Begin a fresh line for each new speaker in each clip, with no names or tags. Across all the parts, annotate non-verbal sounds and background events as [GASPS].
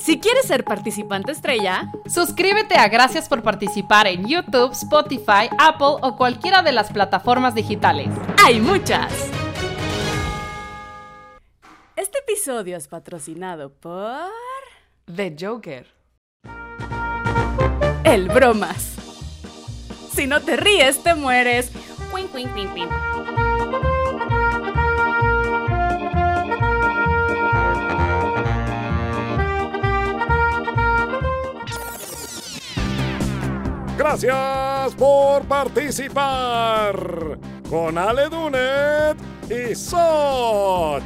Si quieres ser participante estrella,
suscríbete a Gracias por participar en YouTube, Spotify, Apple o cualquiera de las plataformas digitales.
¡Hay muchas! Este episodio es patrocinado por...
The Joker.
El Bromas. Si no te ríes, te mueres.
Gracias por participar con Ale Dunet y Soch.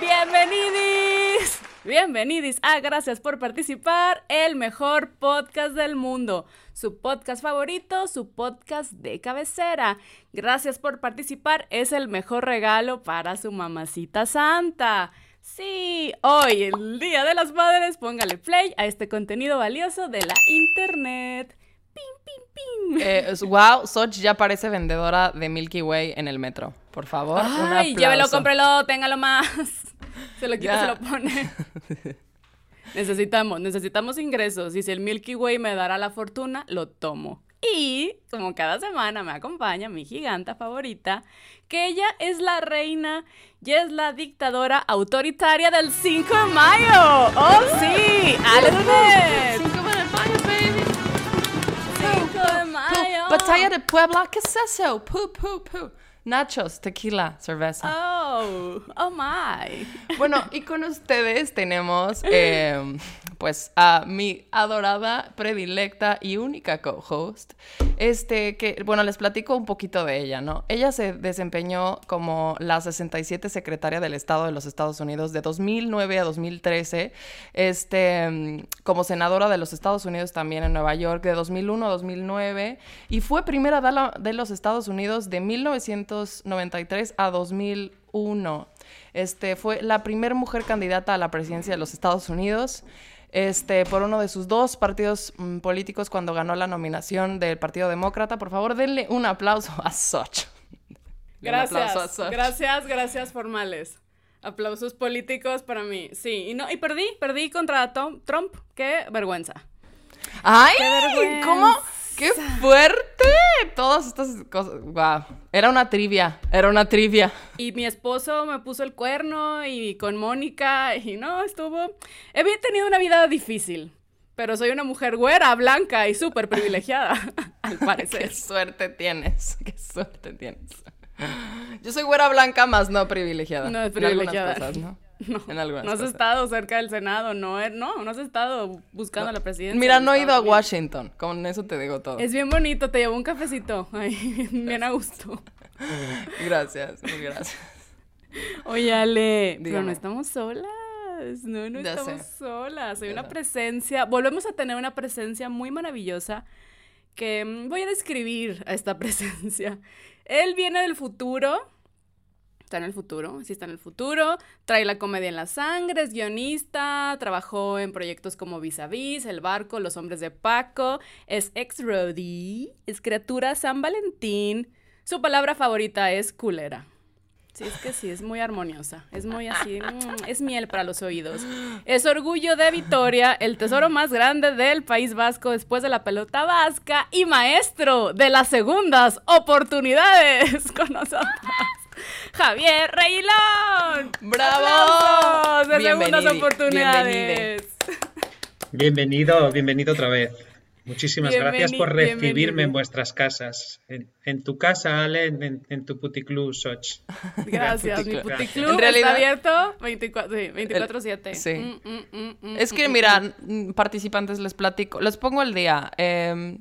Bienvenidos. Bienvenidos a Gracias por participar, el mejor podcast del mundo, su podcast favorito, su podcast de cabecera. Gracias por participar, es el mejor regalo para su mamacita santa. Sí, hoy, el Día de las Madres, póngale play a este contenido valioso de la internet. Pim, pim, pim.
Eh, wow, Soch ya parece vendedora de Milky Way en el metro. Por favor, un
Ay,
aplauso.
llévelo, cómprelo, téngalo más. [LAUGHS] Se lo quita, se lo pone. [LAUGHS] Necesitamos, necesitamos ingresos. Y si el Milky Way me dará la fortuna, lo tomo. Y como cada semana me acompaña mi giganta favorita, que ella es la reina y es la dictadora autoritaria del 5 de mayo. ¡Oh, sí! ¡Ale Dunet!
Cinco de mayo, baby.
5 de mayo.
Batalla de Puebla, ¿qué es eso? Pu, pu, pu. Nachos, tequila, cerveza.
Oh, oh my.
Bueno, y con ustedes tenemos, [LAUGHS] eh, pues, a mi adorada, predilecta y única co-host. Este, que, bueno, les platico un poquito de ella, ¿no? Ella se desempeñó como la 67 secretaria del Estado de los Estados Unidos de 2009 a 2013, este, mm, como senadora de los Estados Unidos también en Nueva York de 2001 a 2009, y fue primera dama de los Estados Unidos de 1993 a 2001. Este, fue la primera mujer candidata a la presidencia de los Estados Unidos este, por uno de sus dos partidos mm, políticos cuando ganó la nominación del Partido Demócrata. Por favor, denle un aplauso a Soch. [LAUGHS] A
Gracias,
Soch.
gracias, gracias formales. Aplausos políticos para mí. Sí, y no, y perdí, perdí contra Tom- Trump. Qué vergüenza.
¡Ay!
¡Qué vergüenza!
¿Cómo? ¡Qué fuerte! Todas estas cosas. ¡Wow! Era una trivia. Era una trivia.
Y mi esposo me puso el cuerno y con Mónica y no, estuvo... He tenido una vida difícil, pero soy una mujer güera, blanca y súper privilegiada, [LAUGHS] al
¡Qué
parecer.
suerte tienes! ¡Qué suerte tienes! Yo soy güera blanca, más no privilegiada.
No es privilegiada.
cosas, ¿no? [LAUGHS]
No,
En algunas
no has
cosas.
estado cerca del Senado, no, eh, no, no has estado buscando la presidencia.
Mira, no he ido a. Washington. Con eso te digo todo.
Es bien bonito, te llevo un cafecito. [LAUGHS] Ay, bien a gusto. [LAUGHS]
Gracias, muy gracias.
Oye, Ale, pero
Dígame.
no estamos solas. No, no
Ya
estamos
sé.
solas. Hay
Ya
una
sé.
presencia. Volvemos a tener una presencia muy maravillosa que mm, voy a describir a esta presencia. Él viene del futuro. Está en el futuro, sí está en el futuro. Trae la comedia en la sangre, es guionista, trabajó en proyectos como Vis a Vis, El Barco, Los Hombres de Paco, es ex roadie, es criatura San Valentín. Su palabra favorita es culera. Sí, es que sí, es muy armoniosa. Es muy así, mm, es miel para los oídos. Es orgullo de Vitoria, el tesoro más grande del País Vasco después de la pelota vasca y maestro de las segundas oportunidades [LAUGHS] con nosotros. Javier Reilón.
¡Bravo!
¡Aplausos de segundas oportunidades.
Bienvenido, bienvenido otra vez. Muchísimas gracias por recibirme en vuestras casas. En, en tu casa, Ale, en, en- en tu puticlub, Soch.
Gracias, mi
Puticlub. En realidad-
está abierto 24 sí, 24/7.
Sí.
Mm, mm, mm, mm,
Es que,
mm,
mira, mm, participantes, les platico. Les pongo el día. Eh,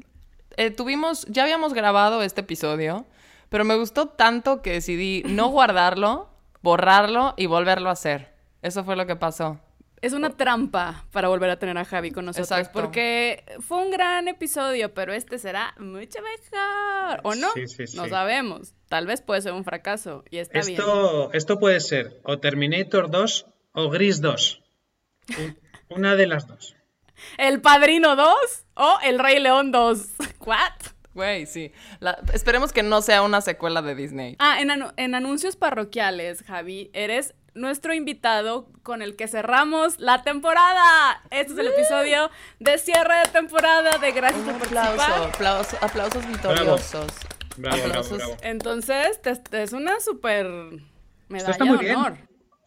eh, tuvimos, ya habíamos grabado este episodio, pero me gustó tanto que decidí no [LAUGHS] guardarlo, borrarlo y volverlo a hacer. Eso fue lo que pasó.
Es una trampa para volver a tener a Javi con nosotros.
Exacto.
Porque fue un gran episodio, pero este será mucho mejor. ¿O no?
Sí, sí,
No
sí.
sabemos. Tal vez puede ser un fracaso. Y está bien.
Esto, esto puede ser o Terminator 2 o Gris 2. Un- Una de las dos.
¿El Padrino 2 o El Rey León 2? [LAUGHS] ¿What?
Güey, sí. La- esperemos que no sea una secuela de Disney.
Ah, en, anu- en anuncios parroquiales, Javi, eres nuestro invitado con el que cerramos la temporada. Este es el episodio de cierre de temporada de Gracias
Un
por
aplauso,
participar.
aplausos, aplausos victoriosos.
Bravo, bravo,
Aplausos.
bravo.
Entonces, te- te- es una super medalla
está muy
de
bien.
honor.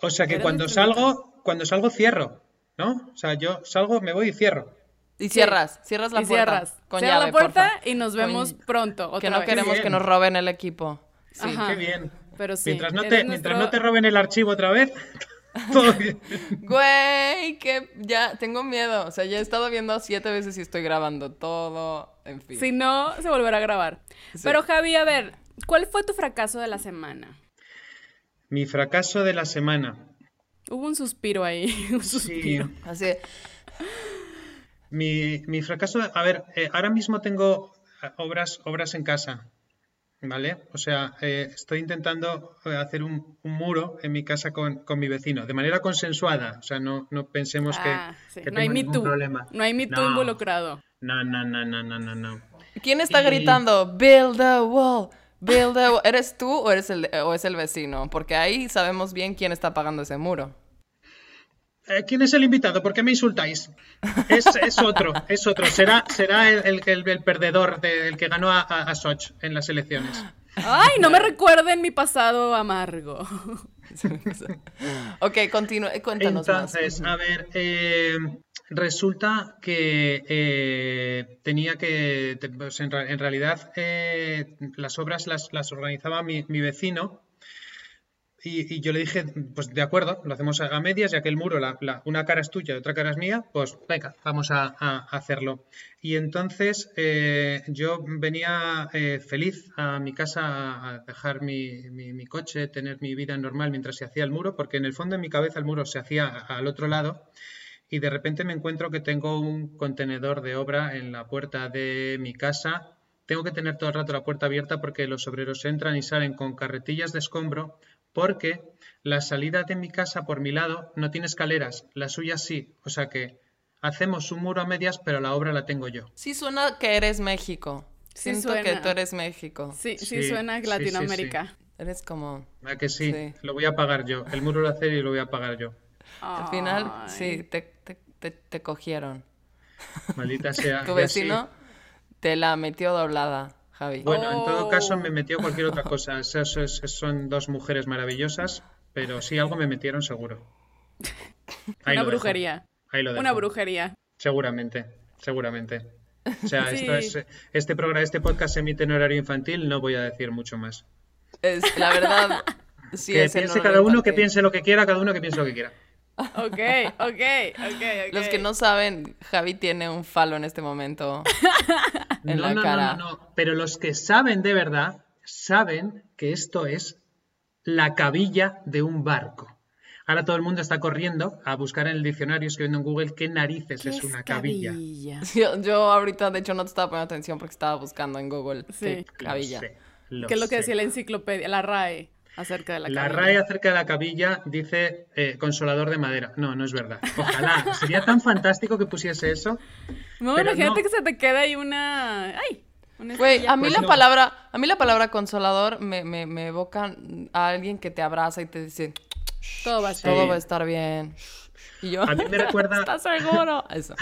O sea que cuando salgo, cuando salgo cierro, ¿no? O sea, yo salgo, me voy y cierro.
Y cierras, cierras la
y
puerta.
cierras.
Con
Cierra
llave,
la puerta
porfa.
y nos
Con-
vemos pronto.
Que no
vez.
queremos que nos roben el equipo. Sí.
Ajá.
Qué bien.
Pero sí.
mientras no te,
nuestro-
mientras no te roben el archivo otra vez, [LAUGHS] todo bien. [LAUGHS]
Güey, que ya tengo miedo. O sea, ya he estado viendo siete veces y estoy grabando todo. En fin.
Si no, se volverá a grabar.
Sí.
Pero Javi, a ver, ¿cuál fue tu fracaso de la semana?
Mi fracaso de la semana.
Hubo un suspiro ahí. [LAUGHS] Un
Sí.
suspiro.
Así.
Mi, mi fracaso, a ver, eh, ahora mismo tengo eh, obras, obras en casa, ¿vale? O sea, eh, estoy intentando eh, hacer un, un muro en mi casa con, con mi vecino, de manera consensuada, o sea, no, no pensemos que,
Ah, sí.
que
No hay
ningún
Too.
problema.
No hay Me Too
No.
involucrado.
No, no, no, no, no, no, no.
¿Quién está
Y-
gritando? Build a wall. Build a wall. ¿Eres tú o, eres el, o es el vecino? Porque ahí sabemos bien quién está pagando ese muro.
Eh, ¿Quién es el invitado? ¿Por qué me insultáis? Es, es otro, es otro. Será, será el, el, el- perdedor, de- el que ganó a, a, a Soch en las elecciones.
Ay, no me recuerden mi pasado amargo. [LAUGHS]
ok, continúa. Cuéntanos
Entonces,
más.
a ver, eh, resulta que eh, tenía que, pues, en, en realidad, eh, las obras las, las organizaba mi, mi vecino y, yo le dije, pues de acuerdo, lo hacemos a, medias, ya que el muro, la, una cara es tuya y otra cara es mía, pues venga, vamos a, hacerlo. Y entonces eh, yo venía eh, feliz a mi casa a, dejar mi, mi- mi coche, tener mi vida normal mientras se hacía el muro, porque en el fondo de mi cabeza el muro se hacía al otro lado. Y de repente me encuentro que tengo un contenedor de obra en la puerta de mi casa. Tengo que tener todo el rato la puerta abierta porque los obreros entran y salen con carretillas de escombro porque la salida de mi casa por mi lado no tiene escaleras, la suya sí. O sea que hacemos un muro a medias, pero la obra la tengo yo.
Sí suena que eres México.
Sí
Siento que
suena.
tú eres México.
Sí, sí,
Sí,
suena
sí, sí,
Latinoamérica.
Eres como...
¿Verdad que sí?
Sí.
Lo voy a pagar yo. El muro lo hacer y lo voy a pagar yo.
Al final,
Ay.
sí, te, te, te, te cogieron.
Maldita [LAUGHS] sea.
Tu vecino te la metió doblada, Javi.
Bueno, en todo
Oh.
caso me metió cualquier otra cosa. Eso, eso es- son dos mujeres maravillosas, pero sí algo me metieron seguro. Ahí
Una
lo dejo.
brujería.
Ahí lo
Una brujería.
Seguramente, seguramente. O sea, [LAUGHS]
Sí.
esto es, este programa, este podcast se emite en horario infantil, no voy a decir mucho más.
Es, la verdad, [LAUGHS] sí
que
es en
piense cada uno que piense lo que quiera, cada uno que piense lo que quiera.
Ok, ok, ok, ok.
Los que no saben, Javi tiene un falo en este momento [LAUGHS] en
no,
la
no,
cara.
no, no, no. Pero los que saben de verdad, saben que esto es la cabilla de un barco. Ahora todo el mundo está corriendo a buscar en el diccionario, escribiendo en Google qué narices
¿Qué
es una cabilla. [LAUGHS]
Yo, yo ahorita, de hecho, no te estaba poniendo atención porque estaba buscando en Google
Sí.
qué cabilla.
Lo sé, lo
¿Qué es lo que
sé.
decía la enciclopedia, la RAE, acerca de la
La
cabilla?
RAE acerca de la cabilla dice eh, consolador de madera. No, no es verdad. Ojalá. Sería tan fantástico que pusiese eso.
No,
pero
imagínate
no.
que se te queda ahí una... ¡Ay!
Güey, a mí
Pues
la
no.
palabra, a mí la palabra consolador me, me, me evoca a alguien que te abraza y te dice
Todo va a estar
todo
bien.
va a estar bien. Y yo,
A mí me [LAUGHS] recuerda,
¿estás seguro? [LAUGHS] Eso.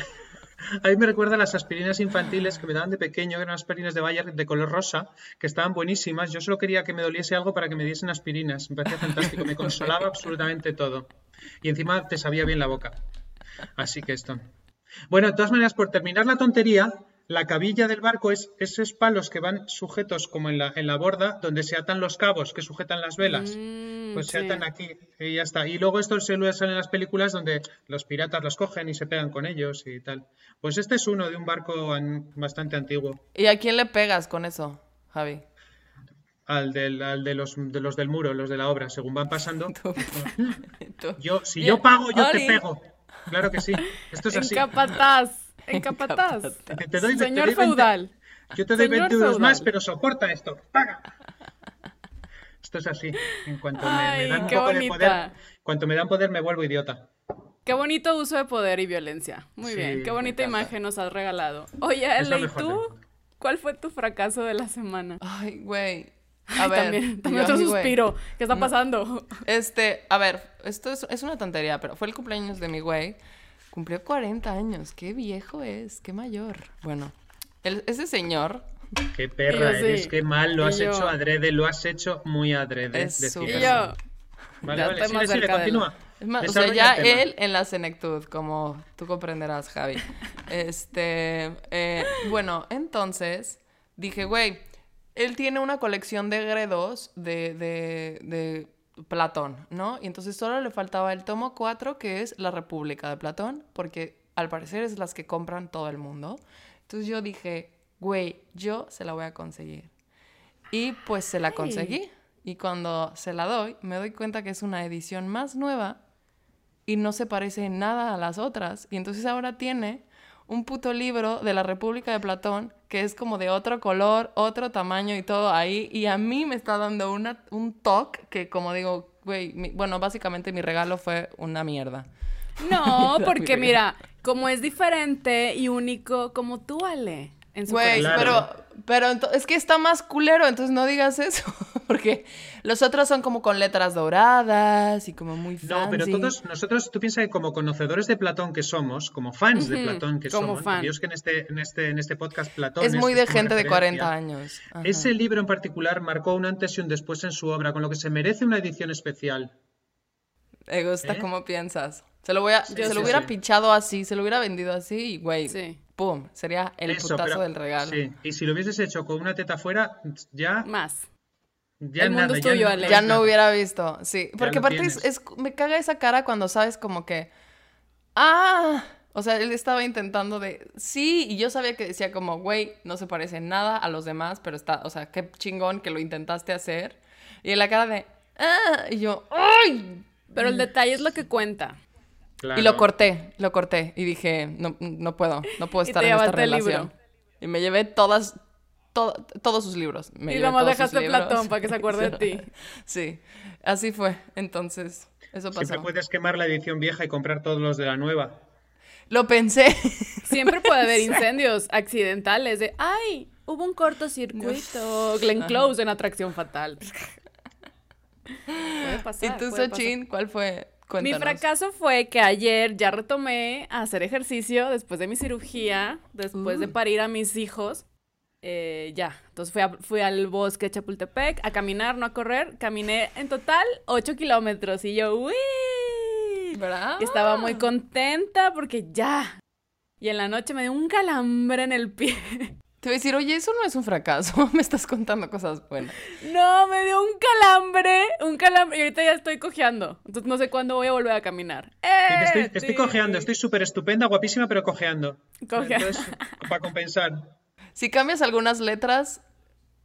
A mí me recuerda a las aspirinas infantiles que me daban de pequeño, que eran aspirinas de Bayer de color rosa, que estaban buenísimas. Yo solo quería que me doliese algo para que me diesen aspirinas. Me parecía fantástico, me consolaba absolutamente todo. Y encima te sabía bien la boca. Así que esto. Bueno, de todas maneras, por terminar la tontería, la cabilla del barco es esos palos que van sujetos como en la, en la borda, donde se atan los cabos que sujetan las velas.
Mm,
Pues se
sí.
atan aquí y ya está. Y luego esto se lo usan en las películas donde los piratas los cogen y se pegan con ellos y tal. Pues este es uno de un barco an- bastante antiguo.
¿Y a quién le pegas con eso, Javi?
Al, del, al de, los, de los del muro, los de la obra, según van pasando. [LAUGHS] [LAUGHS]
Tú.
Yo, si
Bien.
yo pago, yo te pego. Claro que sí. Esto es [LAUGHS] así.
capataz. [LAUGHS] En capataz.
Te- te doy- te
Señor
doy 20
feudal.
Yo te doy
Señor
20 euros
feudal.
más, pero soporta esto. ¡Paga! Esto es así. En cuanto me, dan un de poder, cuanto me dan poder, me vuelvo idiota.
Qué bonito uso de poder y violencia. Muy
Sí,
bien. Qué bonita imagen nos has regalado. Oye, Ele, ¿y tú? ¿Cuál fue tu fracaso de la semana?
Ay, güey. A ver,
también, también otro suspiro. ¿Qué está pasando?
Este, a ver, esto es, es una tontería, pero fue el cumpleaños de mi güey. Cumplió 40 años. Qué viejo es, qué mayor. Bueno, el- ese señor
Qué perra
yo sí.
eres, qué mal, lo has
yo-
hecho adrede, lo has hecho muy adrede.
Es
decir
yo,
Vale,
ya
vale, sigue, sigue, continúa.
Es más, o sea, ya él en la senectud, como tú comprenderás, Javi. Este, eh, bueno, entonces dije, güey, él tiene una colección de gredos de, de, de Platón, ¿no? Y entonces solo le faltaba el tomo 4, que es La República de Platón, porque al parecer es las que compran todo el mundo. Entonces yo dije, güey, yo se la voy a conseguir. Y pues se la conseguí. Y cuando se la doy, me doy cuenta que es una edición más nueva y no se parece en nada a las otras. Y entonces ahora tiene un puto libro de la República de Platón que es como de otro color, otro tamaño y todo ahí. Y a mí me está dando una, un toque que como digo, güey, mi- bueno, básicamente mi regalo fue una mierda.
No, [LAUGHS] porque mira, como es diferente y único como tú, Ale. En su
Güey, pero, pero es que está más culero, entonces no digas eso. [LAUGHS] Porque los otros son como con letras doradas y como muy fancy.
No, pero todos nosotros, tú piensas que como conocedores de Platón que somos, como fans de Platón que
como
somos,
fan.
es que en este, en este, en este podcast Platón
Es muy
este
de gente de
referencia.
40 años. Ajá.
Ese libro en particular marcó un antes y un después en su obra, con lo que se merece una edición especial.
Me gusta
¿Eh?
cómo piensas. Se lo, voy a,
Yo
se
sí,
lo hubiera
sí.
pichado así, se lo hubiera vendido así y, güey,
Sí.
Pum, sería el
Eso,
putazo
pero-
del regalo.
Sí, y si lo hubieses hecho con una teta fuera, ya,
Más.
ya
El mundo
nada,
es
ya
tuyo,
no-
Ale.
Ya no hubiera visto, sí. Porque aparte es, es- me caga esa cara cuando sabes como que, ah, o sea, él estaba intentando de, sí, y yo sabía que decía como, güey, no se parece nada a los demás, pero está, o sea, qué chingón que lo intentaste hacer. Y en la cara de, ah, y yo, ay.
Pero el detalle es lo que cuenta.
Claro.
Y lo corté, lo corté y dije, no, no puedo, no puedo
Y
estar
te
en esta
llevaste el libro.
relación. Y me llevé todas, to- todos sus libros. Me
y nomás dejaste. Platón para que se acuerde de ti. [LAUGHS]
Sí, así fue. Entonces, eso pasó.
Siempre puedes quemar la edición vieja y comprar todos los de la nueva.
Lo pensé. [LAUGHS]
Siempre puede haber incendios accidentales de, ay, hubo un cortocircuito. Glenn Close en Atracción Fatal. [LAUGHS] Puede
¿Y
pasar.
tú,
puede pasar.
Sochin, cuál fue?
Mi fracaso fue que ayer ya retomé a hacer ejercicio después de mi cirugía, después de
Uh.
parir a mis hijos. Eh, ya, entonces fui, a- fui al bosque de Chapultepec a caminar, no a correr. Caminé en total 8 kilómetros y yo, ¡uy!
¿Verdad?
Y estaba muy contenta porque ya. Y en la noche me dio un calambre en el pie. [LAUGHS]
Te voy a decir, oye, eso no es un fracaso. [LAUGHS] Me estás contando cosas buenas.
No, me dio un calambre, un calambre. Y ahorita ya estoy cojeando. Entonces no sé cuándo voy a volver a caminar. ¡Eh!
estoy, cojeando, estoy súper estupenda, guapísima, pero cojeando.
Cojea-
Entonces, para compensar.
Si cambias algunas letras,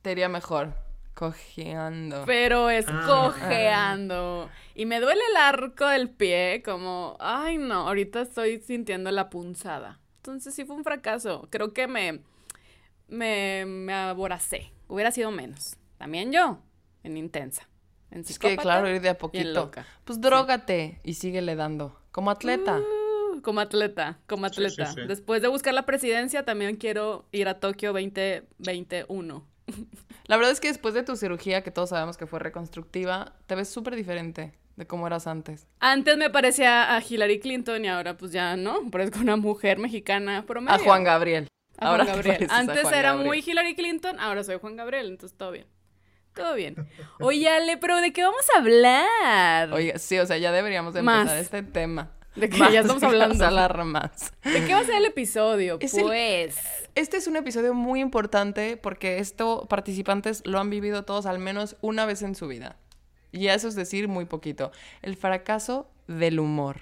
te iría mejor. Cojeando.
Pero es
Ah.
cojeando. Y me duele el arco del pie, como, ay no, ahorita estoy sintiendo la punzada. Entonces sí fue un fracaso. Creo que me, me, me aboracé. Hubiera sido menos. También yo, en intensa. En
Es que, claro, ir de a poquito.
loca.
Pues drogate y síguele dando. Como atleta.
Uh, como atleta, como
Sí, sí,
atleta.
sí.
Después de buscar la presidencia, también quiero ir a Tokio 2021. [LAUGHS]
La verdad es que después de tu cirugía, que todos sabemos que fue reconstructiva, te ves súper diferente de cómo eras antes.
Antes me parecía a Hillary Clinton y ahora pues ya no, parezco una mujer mexicana promedio.
A Juan Gabriel.
A
Ahora
Juan Gabriel. Antes
Juan
era
Gabriel.
muy Hillary Clinton, ahora soy Juan Gabriel, entonces todo bien. Todo bien. Oye, Ale, pero ¿de qué vamos a hablar?
Oiga, sí, o sea, ya deberíamos de
Más.
empezar este tema.
¿De qué
Más, [LAUGHS]
ya estamos hablando?
vamos a hablar más.
¿De qué va a ser el episodio?
Es el-
pues.
Este es un episodio muy importante porque esto participantes lo han vivido todos al menos una vez en su vida. Y eso es decir muy poquito. El fracaso del humor.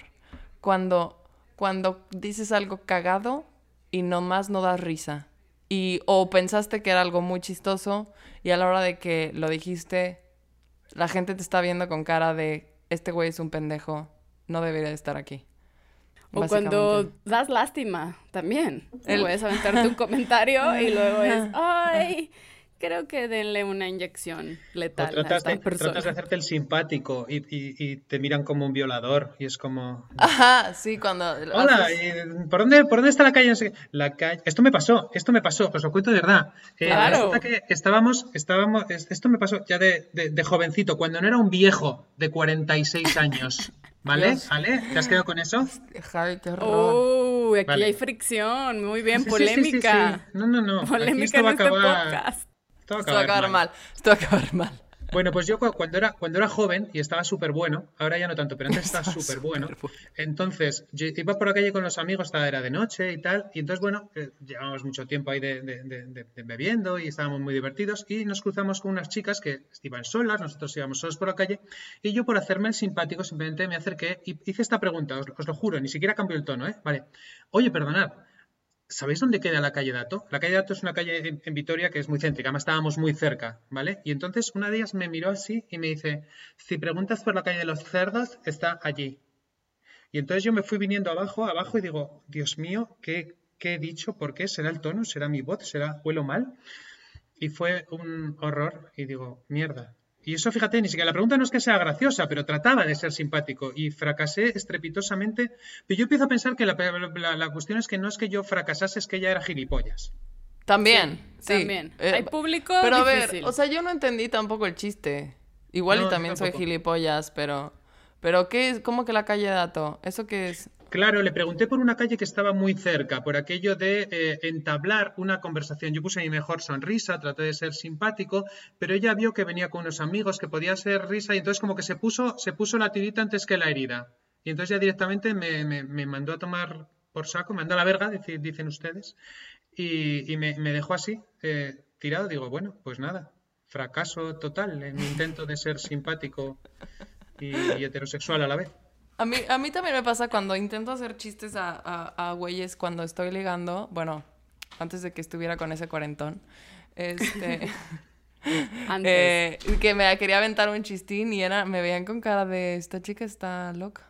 Cuando, cuando dices algo cagado y nomás no das risa. Y o pensaste que era algo muy chistoso y a la hora de que lo dijiste, la gente te está viendo con cara de este güey es un pendejo, no debería de estar aquí.
O cuando das lástima también.
El-
Puedes aventarte un [LAUGHS] comentario y luego es, ay, creo que denle una inyección letal
O
a
tratas
esta
de,
persona.
tratas de hacerte el simpático y, y- y te miran como un violador y es como...
Ajá, sí, cuando...
Hola,
haces-
eh, ¿por dónde, ¿por dónde está la calle? No sé qué. La calle... Esto me pasó, esto me pasó, os lo cuento de verdad. Eh,
Claro.
resulta que estábamos, estábamos, es- esto me pasó ya de, de- de jovencito, cuando no era un viejo de 46 años. [LAUGHS] ¿Vale?
Dios.
¿Vale? ¿Te has quedado con eso?
Javi, qué horror.
Oh, aquí
Vale.
hay fricción. Muy bien,
Sí, sí, sí, sí, sí.
polémica.
No, no, no. Aquí
Polémica
esto
en
va a
este
acabar-
podcast.
Esto va a
Esto va a acabar mal. Esto va a acabar mal.
Bueno, pues yo cu- cuando era, cuando era joven y estaba súper bueno, ahora ya no tanto, pero antes estaba súper bueno. Entonces, yo iba por la calle con los amigos, estaba, era de noche y tal, y entonces, bueno, eh, llevábamos mucho tiempo ahí de, de- de- de- de bebiendo y estábamos muy divertidos y nos cruzamos con unas chicas que iban solas, nosotros íbamos solos por la calle, y yo por hacerme el simpático simplemente me acerqué y hice esta pregunta, os, os lo juro, ni siquiera cambió el tono, ¿eh? Vale, oye, perdonad, ¿Sabéis dónde queda la calle Dato? La calle Dato es una calle en, Vitoria que es muy céntrica, además estábamos muy cerca, ¿vale? Y entonces una de ellas me miró así y me dice, si preguntas por la calle de los cerdos, está allí. Y entonces yo me fui viniendo abajo, abajo y digo, Dios mío, ¿qué, qué he dicho? ¿Por qué? ¿Será el tono? ¿Será mi voz? ¿Será huelo mal? Y fue un horror y digo, mierda. Y eso, fíjate, ni siquiera la pregunta no es que sea graciosa, pero trataba de ser simpático y fracasé estrepitosamente. Pero yo empiezo a pensar que la, la- la cuestión es que no es que yo fracasase, es que ella era gilipollas.
También, sí.
También.
Eh,
Hay público
Pero a ver, o sea, yo no entendí tampoco el chiste. Igual
No,
y también soy gilipollas, pero... ¿Pero qué es? ¿Cómo que la calle Dato? ¿Eso qué es?
Claro, le pregunté por una calle que estaba muy cerca, por aquello de eh, entablar una conversación. Yo puse mi mejor sonrisa, traté de ser simpático, pero ella vio que venía con unos amigos, que podía ser risa, y entonces como que se puso, se puso la tirita antes que la herida. Y entonces ya directamente me, mandó a tomar por saco, me mandó a la verga, dicen ustedes, y, me, dejó así, eh, tirado. Digo, bueno, pues nada, fracaso total en mi intento de ser simpático y heterosexual a la vez.
A mí, a mí también me pasa cuando intento hacer chistes a, a, a güeyes cuando estoy ligando, bueno, antes de que estuviera con ese cuarentón, este, [LAUGHS]
Antes.
eh, que me quería aventar un chistín y era, me veían con cara de, esta chica está loca,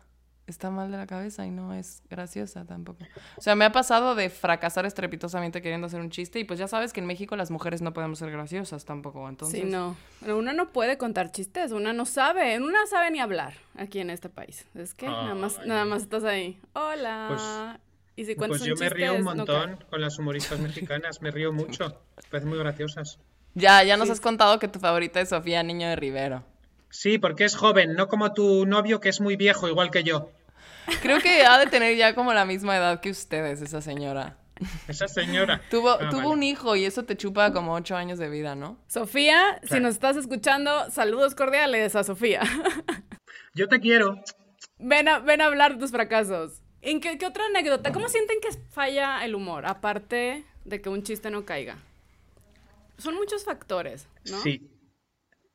está mal de la cabeza y no es graciosa tampoco. O sea, me ha pasado de fracasar estrepitosamente queriendo hacer un chiste y pues ya sabes que en México las mujeres no podemos ser graciosas tampoco, entonces...
Sí, no. Pero Una no puede contar chistes, una no sabe, una sabe ni hablar aquí en este país. Es que nada más,
Ay.
nada más estás ahí. Hola. y si cuentas
Pues yo me río un
no
montón con las humoristas mexicanas, me río mucho, me parecen muy graciosas.
Ya, ya nos has contado que tu favorita es Sofía Niño de Rivero.
Sí, porque es joven, no como tu novio que es muy viejo, igual que yo.
Creo que ha de tener ya como la misma edad que ustedes, esa señora.
Esa señora.
Tuvo,
Ah,
tuvo
vale.
un hijo y eso te chupa como ocho años de vida, ¿no?
Sofía, si nos estás escuchando, saludos cordiales a Sofía. [LAUGHS]
Yo te quiero.
ven, a, ven a hablar de tus fracasos. ¿En qué, qué otra anécdota? ¿Cómo sienten que falla el humor? Aparte de que un chiste no caiga. Son muchos factores, ¿no?
Sí.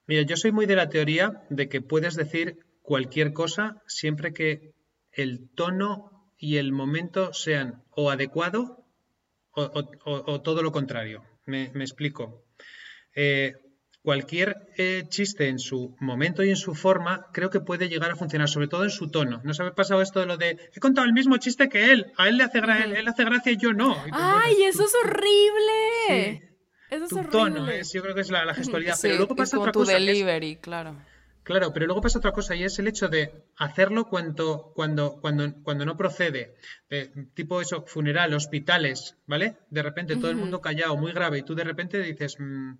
Mira, yo soy muy de la teoría de que puedes decir cualquier cosa siempre que el tono y el momento sean o adecuado o, o- o- o todo lo contrario. Me, me explico. Eh, cualquier eh, chiste en su momento y en su forma creo que puede llegar a funcionar, sobre todo en su tono. ¿No se ha pasado esto de lo de he contado el mismo chiste que él? A él le hace, gra- él, él hace gracia y yo no. Y bueno,
¡Ay, eso es horrible!
Sí.
Eso es
tu
horrible.
tono es, yo creo que es la, la gestualidad. pero luego
y
pasa
como
otra
tu
cosa. es-
delivery, claro.
Claro, pero luego pasa otra cosa y es el hecho de hacerlo cuando, cuando, cuando, cuando no procede. Eh, tipo eso, funeral, hospitales, ¿vale? De repente todo el mundo callado, muy grave, y tú de repente dices, mm,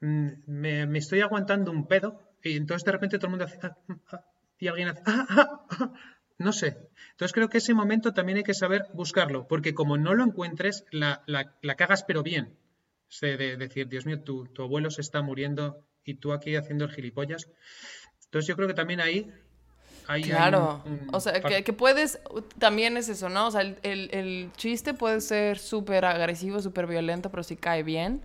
mm, me, me estoy aguantando un pedo, y entonces de repente todo el mundo hace, "Ah, mm, ah", y alguien hace, "Ah, ah, ah", no sé. Entonces creo que ese momento también hay que saber buscarlo, porque como no lo encuentres, la, la, la cagas pero bien. De decir, Dios mío, tu, tu abuelo se está muriendo y tú aquí haciendo el gilipollas. Entonces yo creo que también ahí... hay
Claro.
un- un
O sea, que, que puedes, también es eso, ¿no? O sea, el, el- el chiste puede ser súper agresivo, súper violento, pero si cae bien,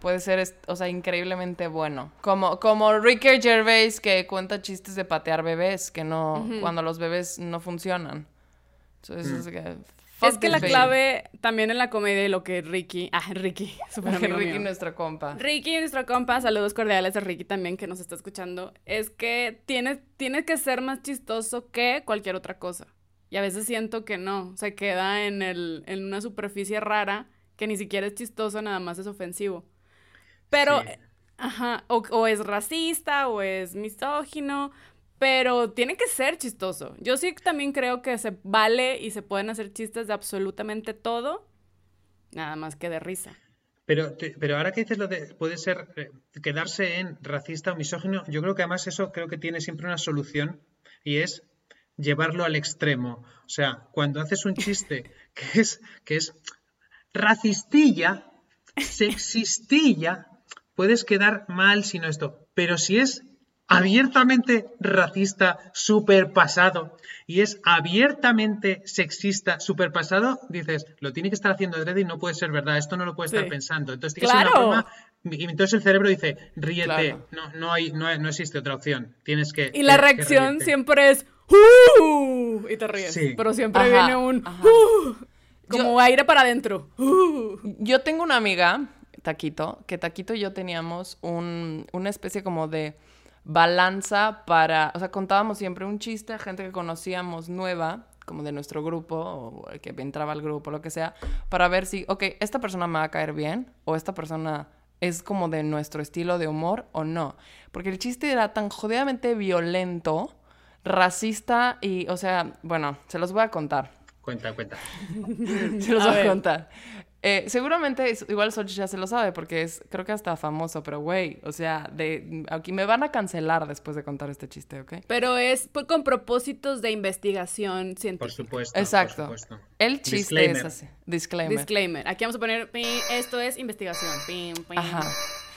puede ser, o sea, increíblemente bueno. Como, como Ricky Gervais que cuenta chistes de patear bebés, que no, cuando los bebés no funcionan. Entonces, es que...
Es
fuck
que la
baby.
clave también en la comedia y lo que Ricky. Ah, Ricky, [LAUGHS] super [LAUGHS] amigo
Ricky,
mío.
nuestro compa.
Ricky, nuestro compa, saludos cordiales a Ricky también que nos está escuchando, es que tiene, tiene que ser más chistoso que cualquier otra cosa. Y a veces siento que no, se queda en, el, en una superficie rara que ni siquiera es chistoso, nada más es ofensivo. Pero,
Sí.
ajá, o, o es racista o es misógino, pero tiene que ser chistoso. Yo sí también creo que se vale y se pueden hacer chistes de absolutamente todo, nada más que de risa.
Pero, te- pero ahora que dices lo de puede ser eh, quedarse en racista o misógino, yo creo que además eso creo que tiene siempre una solución y es llevarlo al extremo. O sea, cuando haces un chiste [LAUGHS] que es, que es racistilla, sexistilla, puedes quedar mal si no esto. Pero si es abiertamente racista, superpasado, y es abiertamente sexista, superpasado, dices, lo tiene que estar haciendo adrede y no puede ser verdad, esto no lo puede estar
Sí.
pensando. Entonces tiene que ser
Claro.
una forma, y entonces el cerebro dice, ríete,
Claro.
no, no, hay, no, no existe otra opción, tienes que...
Y la
que-
reacción
reírte".
siempre es "Uh", y te ríes,
Sí.
pero siempre
Ajá,
viene un. "Uh", como aire para adentro. "Uh".
Yo tengo una amiga, Taquito, que Taquito y yo teníamos un, una especie como de balanza para, o sea, contábamos siempre un chiste a gente que conocíamos nueva, como de nuestro grupo, o que entraba al grupo, lo que sea, para ver si, ok, esta persona me va a caer bien, o esta persona es como de nuestro estilo de humor o no. Porque el chiste era tan jodidamente violento, racista y, o sea, bueno, se los voy a contar.
Cuenta, cuenta. [LAUGHS]
Se los
A
voy a contar. Eh, seguramente, es- igual Xochitl ya se lo sabe porque es, creo que hasta famoso, pero güey, o sea, de, aquí me van a cancelar después de contar este chiste, ¿ok?
Pero es por- con propósitos de investigación
Por
científica.
supuesto.
Exacto.
Por supuesto.
El chiste
Disclaimer.
es así. Disclaimer.
Disclaimer. Aquí vamos a poner, "Pim, esto es investigación. Pim, pim.
Ajá.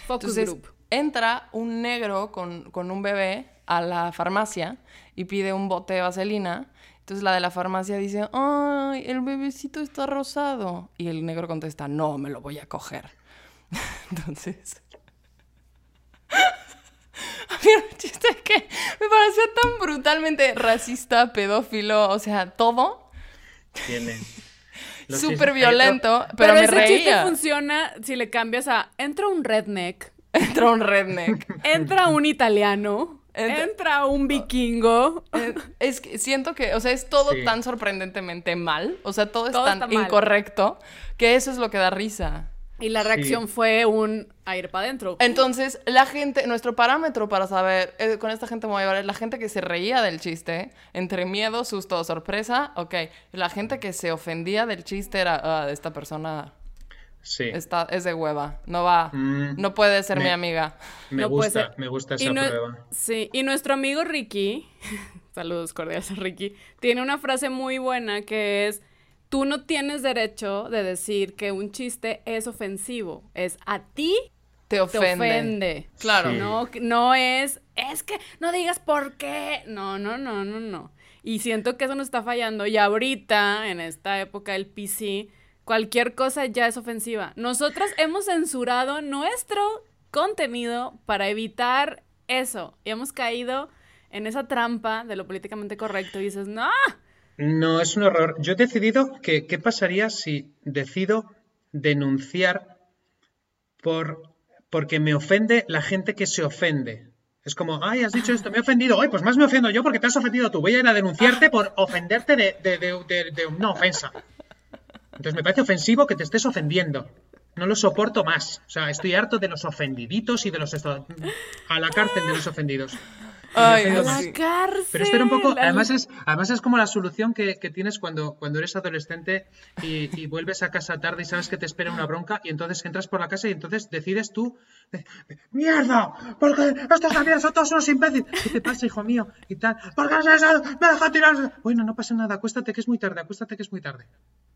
Focus
Entonces,
group.
entra un negro con, con un bebé a la farmacia y pide un bote de vaselina. Entonces la de la farmacia dice, ay, el bebecito está rosado. Y el negro contesta, no, me lo voy a coger. [LAUGHS] Entonces... [LAUGHS] Había un chiste que me parecía tan brutalmente racista, pedófilo, o sea, todo
Tiene. [LAUGHS]
Súper violento, pero,
Pero,
me
ese chiste
reía.
funciona si le cambias a entra un redneck,
Entró un redneck.
entra un italiano,
Entra-
entra un vikingo.
Eh, Es que siento que, o sea, es todo
Sí.
tan sorprendentemente mal, o sea, todo es
Todo
tan incorrecto, que eso es lo que da risa.
Y la reacción fue un aire para adentro.
Entonces, la gente, nuestro parámetro para saber, eh, con esta gente me voy a llevar, la gente que se reía del chiste, entre miedo, susto o sorpresa, ok. La gente que se ofendía del chiste era, "Ah, esta persona
Sí.
está, es de hueva, no va,
Mm,
no puede ser
me-
mi amiga.
Me
No
gusta, me gusta
Y
esa
no-
prueba.
Sí, y nuestro amigo Ricky, [LAUGHS] saludos cordiales a Ricky, tiene una frase muy buena que es, tú no tienes derecho de decir que un chiste es ofensivo, es a ti
Te
te
ofende.
ofende.
Claro.
Sí.
No, no es, es que no digas por qué. No, no, no, no, no. Y siento que eso nos está fallando. Y ahorita, en esta época del PC, cualquier cosa ya es ofensiva. Nosotras hemos censurado nuestro contenido para evitar eso. Y hemos caído en esa trampa de lo políticamente correcto. Y dices, no,
No, es un horror. Yo he decidido que qué pasaría si decido denunciar por porque me ofende la gente que se ofende. Es como, ay, has dicho esto, me he ofendido. Ay, pues más me ofendo yo porque te has ofendido tú. Voy a ir a denunciarte por ofenderte de, de- de- de- de una ofensa. Entonces me parece ofensivo que te estés ofendiendo. No lo soporto más. O sea, estoy harto de los ofendiditos y de los... esto- A la cárcel de los ofendidos.
Ay,
la
sí.
cárcel.
Pero espera un poco, además es, además es como la solución que, que tienes cuando, cuando eres adolescente y, y vuelves a casa tarde y sabes que te espera una bronca y entonces entras por la casa y entonces decides tú, de- ¡Mierda! Porque estos también son todos unos imbéciles. ¿Qué te pasa, hijo mío? Y tal. ¿Por qué has dejado- me deja tirar? Bueno, no pasa nada, acuéstate que es muy tarde, acuéstate que es muy tarde.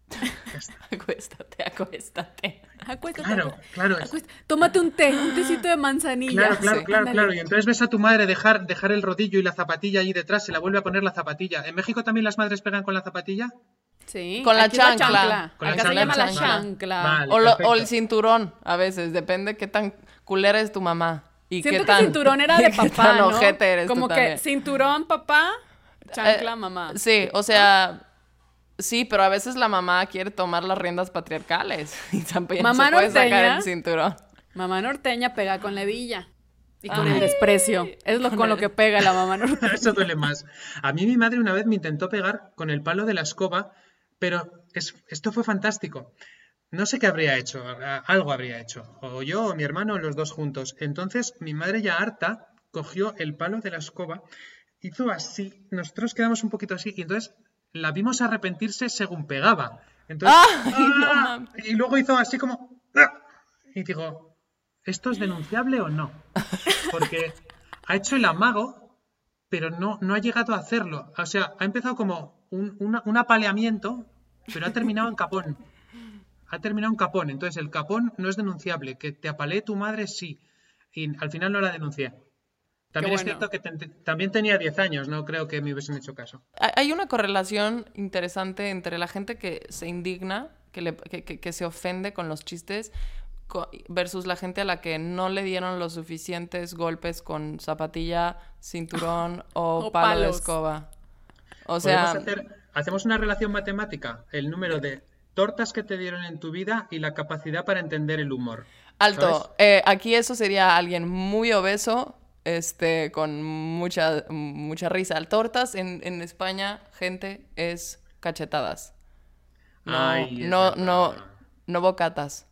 [LAUGHS]
Acuéstate, acuéstate.
Acuéstate,
Claro, claro.
acuéstate. Tómate un té, un tecito de manzanilla.
Claro, claro,
Sí.
claro,
Ándale.
claro. Y entonces ves a tu madre dejar, dejar el rodillo y la zapatilla ahí detrás, se la vuelve a poner la zapatilla. ¿En México también las madres pegan con la zapatilla?
Sí.
Con la
aquí es
chancla.
Con la
Acá se
chancla.
llama la chancla.
Vale.
O, lo- o
perfecto.
el cinturón, a veces, depende qué tan culera es tu mamá. Y
Siento
qué
que
tan,
cinturón era [LAUGHS] de papá,
tan
¿no?
ojete eres tú
Como que
también.
cinturón papá, chancla
Eh,
mamá.
Sí, o sea, sí, pero a veces la mamá quiere tomar las riendas patriarcales [LAUGHS] y también
Mamá
se puede sacar
norteña.
el cinturón.
Mamá norteña pega con la hebilla. Y con
Ay.
el desprecio. Es lo con lo que pega la mamá [LAUGHS] norteña.
Eso duele más. A mí mi madre una vez me intentó pegar con el palo de la escoba, pero es- esto fue fantástico. no sé qué habría hecho, algo habría hecho, o yo o mi hermano, los dos juntos. Entonces mi madre ya harta cogió el palo de la escoba, hizo así, nosotros quedamos un poquito así y entonces la vimos arrepentirse según pegaba. Entonces,
¡Ay, [LAUGHS] no
¡ah!
mames!
y luego hizo así como, ¡ah! y digo, ¿esto es denunciable o no? Porque ha hecho el amago, pero no, no ha llegado a hacerlo. O sea, ha empezado como un, una- un apaleamiento, pero ha terminado en capón. Ha terminado en capón. Entonces, el capón no es denunciable. Que te apalee tu madre, sí. Y al final no la denuncié. También es
bueno.
cierto que ten- también tenía 10 años, no creo que me hubiesen hecho caso.
Hay- una correlación interesante entre la gente que se indigna, que, le- que- que- que se ofende con los chistes, versus la gente a la que no le dieron los suficientes golpes con zapatilla, cinturón [LAUGHS] o,
O
palo de
palos.
escoba. O
Podemos
sea,
hacer, hacemos una relación matemática, el número de tortas que te dieron en tu vida y la capacidad para entender el humor.
alto. eh, aquí eso sería alguien muy obeso, este, con mucha, mucha risa. Tortas en, en España, gente, es cachetadas. No,
Ay,
no, no, no bocatas.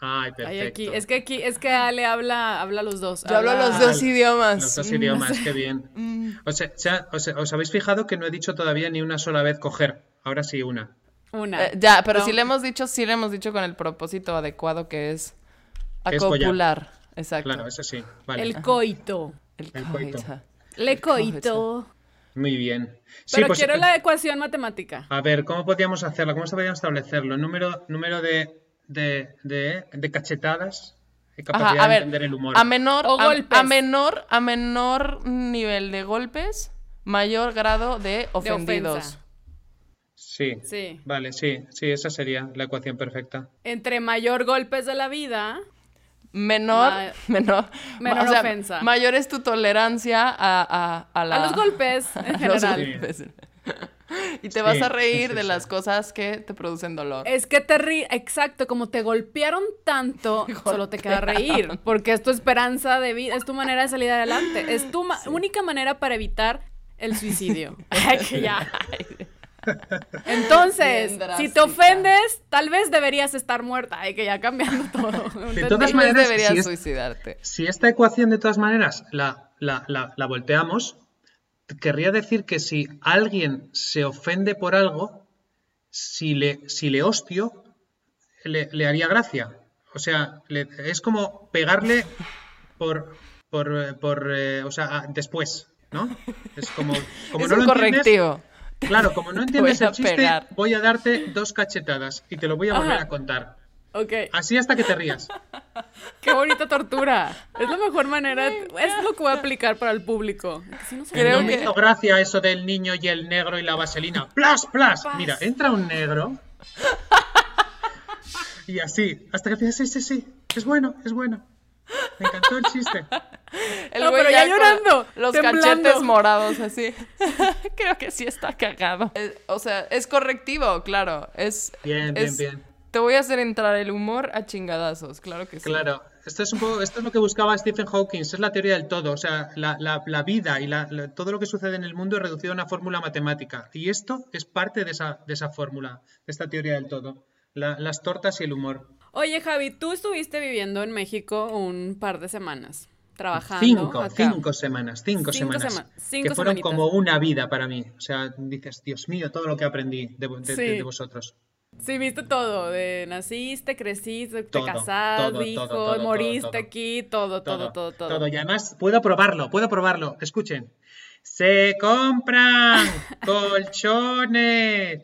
Ay,
Ay,
perfecto.
aquí, es que aquí, es que Ale habla, habla los dos.
Yo hablo los dos
Ah,
idiomas.
Los dos
Mm,
idiomas, qué bien. [LAUGHS] O sea, sea- o sea, os habéis fijado que no he dicho todavía ni una sola vez coger. Ahora sí una.
Una.
Eh, ya, pero
No.
sí le hemos dicho, sí le hemos dicho con el propósito adecuado que es acopular. Exacto.
Claro, eso sí. Vale.
El coito.
El
El
coito.
coito.
Le coito.
Muy bien. Sí,
Pero
pues,
quiero
eh,
la ecuación matemática.
A ver, ¿cómo podríamos hacerlo? ¿Cómo se podrían establecerlo? Número, número de, de, de, de cachetadas y capacidad
Ajá, a
de
ver,
entender el humor.
a menor,
O
a-
golpes.
a, menor, a menor nivel de golpes, mayor grado de ofendidos.
Sí.
Sí.
Vale, sí, sí, esa sería la ecuación perfecta.
Entre mayor golpes de la vida,
Menor,
Ma- [LAUGHS]
menor,
menor
o sea,
ofensa.
Mayor es tu tolerancia a, a, a la-
a los golpes [LAUGHS] en
a los
general.
golpes. [LAUGHS] y te vas a reír
sí, sí,
de las cosas que te producen dolor.
Es que te ríes, exacto, como te golpearon tanto, solo te queda reír, porque es tu esperanza de vida, es tu manera de salir adelante, es tu ma- única manera para evitar el suicidio. Ay, que ya. Entonces, si te ofendes, tal vez deberías estar muerta. Ay, que ya cambiando todo.
De [LAUGHS] todas
Tal vez
maneras,
deberías
si es-
suicidarte.
Si esta ecuación de todas maneras la, la, la, la volteamos, querría decir que si alguien se ofende por algo, si le, si le hostio, le, le haría gracia. O sea, le- es como pegarle por, por, eh, por eh, o sea, después, ¿no? Es como, como
es
no
un
lo entiendes,
correctivo.
Claro, como no [LAUGHS] entiendes el chiste,
pegar.
voy a darte dos cachetadas y te lo voy a volver
Ajá.
a contar.
Ok,
Así hasta que te rías. [LAUGHS]
qué bonita tortura. Es la mejor manera, es lo que voy a aplicar para el público. Si no se
Creo
no me
que-
hizo gracia eso del niño y el negro y la vaselina. ¡Plas, plas! Mira, entra un negro. [LAUGHS] Y así, hasta que piensas, sí, sí, sí, es bueno, es bueno. Me encantó el chiste. [LAUGHS]
El
No,
güey
pero ya llorando,
Los
temblando.
cachetes morados así. [LAUGHS] Creo que sí está cagado. Eh, o sea, es correctivo, claro. Es,
Bien, bien,
es-
bien.
Te voy a hacer entrar el humor a chingadazos, claro que sí.
Claro, esto es un poco, esto es lo que buscaba Stephen Hawking, es la teoría del todo, o sea, la, la- la vida y la- la- todo lo que sucede en el mundo es reducido a una fórmula matemática. Y esto es parte de esa, de esa fórmula, de esta teoría del todo. La- las tortas y el humor.
Oye, Javi, tú estuviste viviendo en México un par de semanas, trabajando
Cinco,
acá.
cinco semanas, cinco,
Cinco
semanas.
sema- cinco
que fueron
semanitas.
como una vida para mí. O sea, dices, Dios mío, todo lo que aprendí de, de-
Sí.
de vosotros.
Sí, viste todo, de naciste, creciste, te
Todo,
casaste,
todo, todo,
moriste
todo, todo.
aquí, todo, todo, todo, todo.
Y además, puedo probarlo, puedo probarlo. Escuchen. Se compran [LAUGHS] colchones.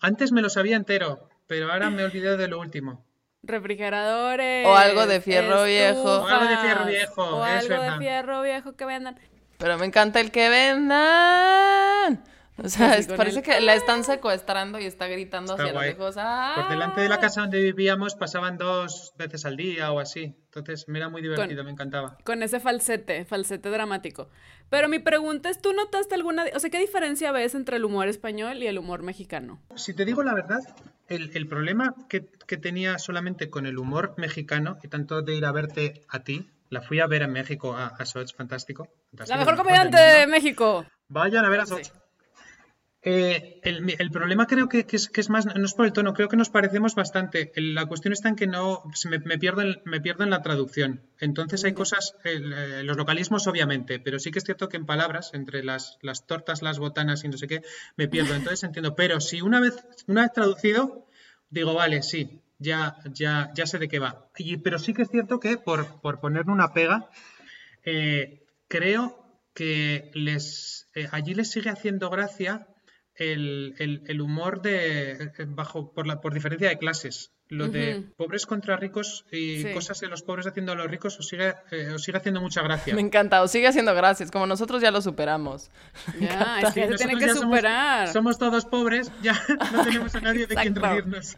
Antes me lo sabía entero, pero ahora me he olvidado de lo último.
Refrigeradores.
O algo de fierro viejo.
O algo de fierro
estufas,
viejo,
O algo de fierro viejo que vendan.
Pero me encanta el que vendan. O sea, es-
con
parece
el-
que la están secuestrando y está gritando
Está
hacia
guay.
los hijos. ¡Ah!
Por delante de la casa donde vivíamos pasaban dos veces al día o así. Entonces me era muy divertido, me encantaba.
Con ese falsete, falsete dramático. Pero mi pregunta es, ¿tú notaste alguna, o sea, qué diferencia ves entre el humor español y el humor mexicano?
Si te digo la verdad, el, el problema que, que tenía solamente con el humor mexicano y tanto de ir a verte a ti, la fui a ver en México a, a Soch, fantástico. fantástico,
La mejor comediante de. México.
Vayan a ver a
Sí.
Eh, el, el problema creo que, que es, que es más, no es por el tono, creo que nos parecemos bastante. La cuestión está en que no, me, me pierdo en, me pierdo en la traducción. Entonces hay cosas, el, eh, los localismos obviamente, pero sí que es cierto que en palabras, entre las, las tortas, las botanas y no sé qué, me pierdo. Entonces [LAUGHS] entiendo, pero si una vez, una vez traducido, digo, vale, sí, ya, ya, ya sé de qué va. Y, pero sí que es cierto que, por, por ponerle una pega, eh, creo que les allí les sigue haciendo gracia el, el- el humor de eh, bajo por la por diferencia de clases. Lo de pobres contra ricos y
Sí.
cosas de los pobres haciendo a los ricos os sigue, eh, os sigue haciendo mucha gracia.
Me encanta, o sigue haciendo gracias, como nosotros ya lo superamos.
Ya, es que
Sí,
se tiene que
ya somos-
superar.
Somos, todos pobres, ya [LAUGHS] no tenemos a nadie de quien reírnos.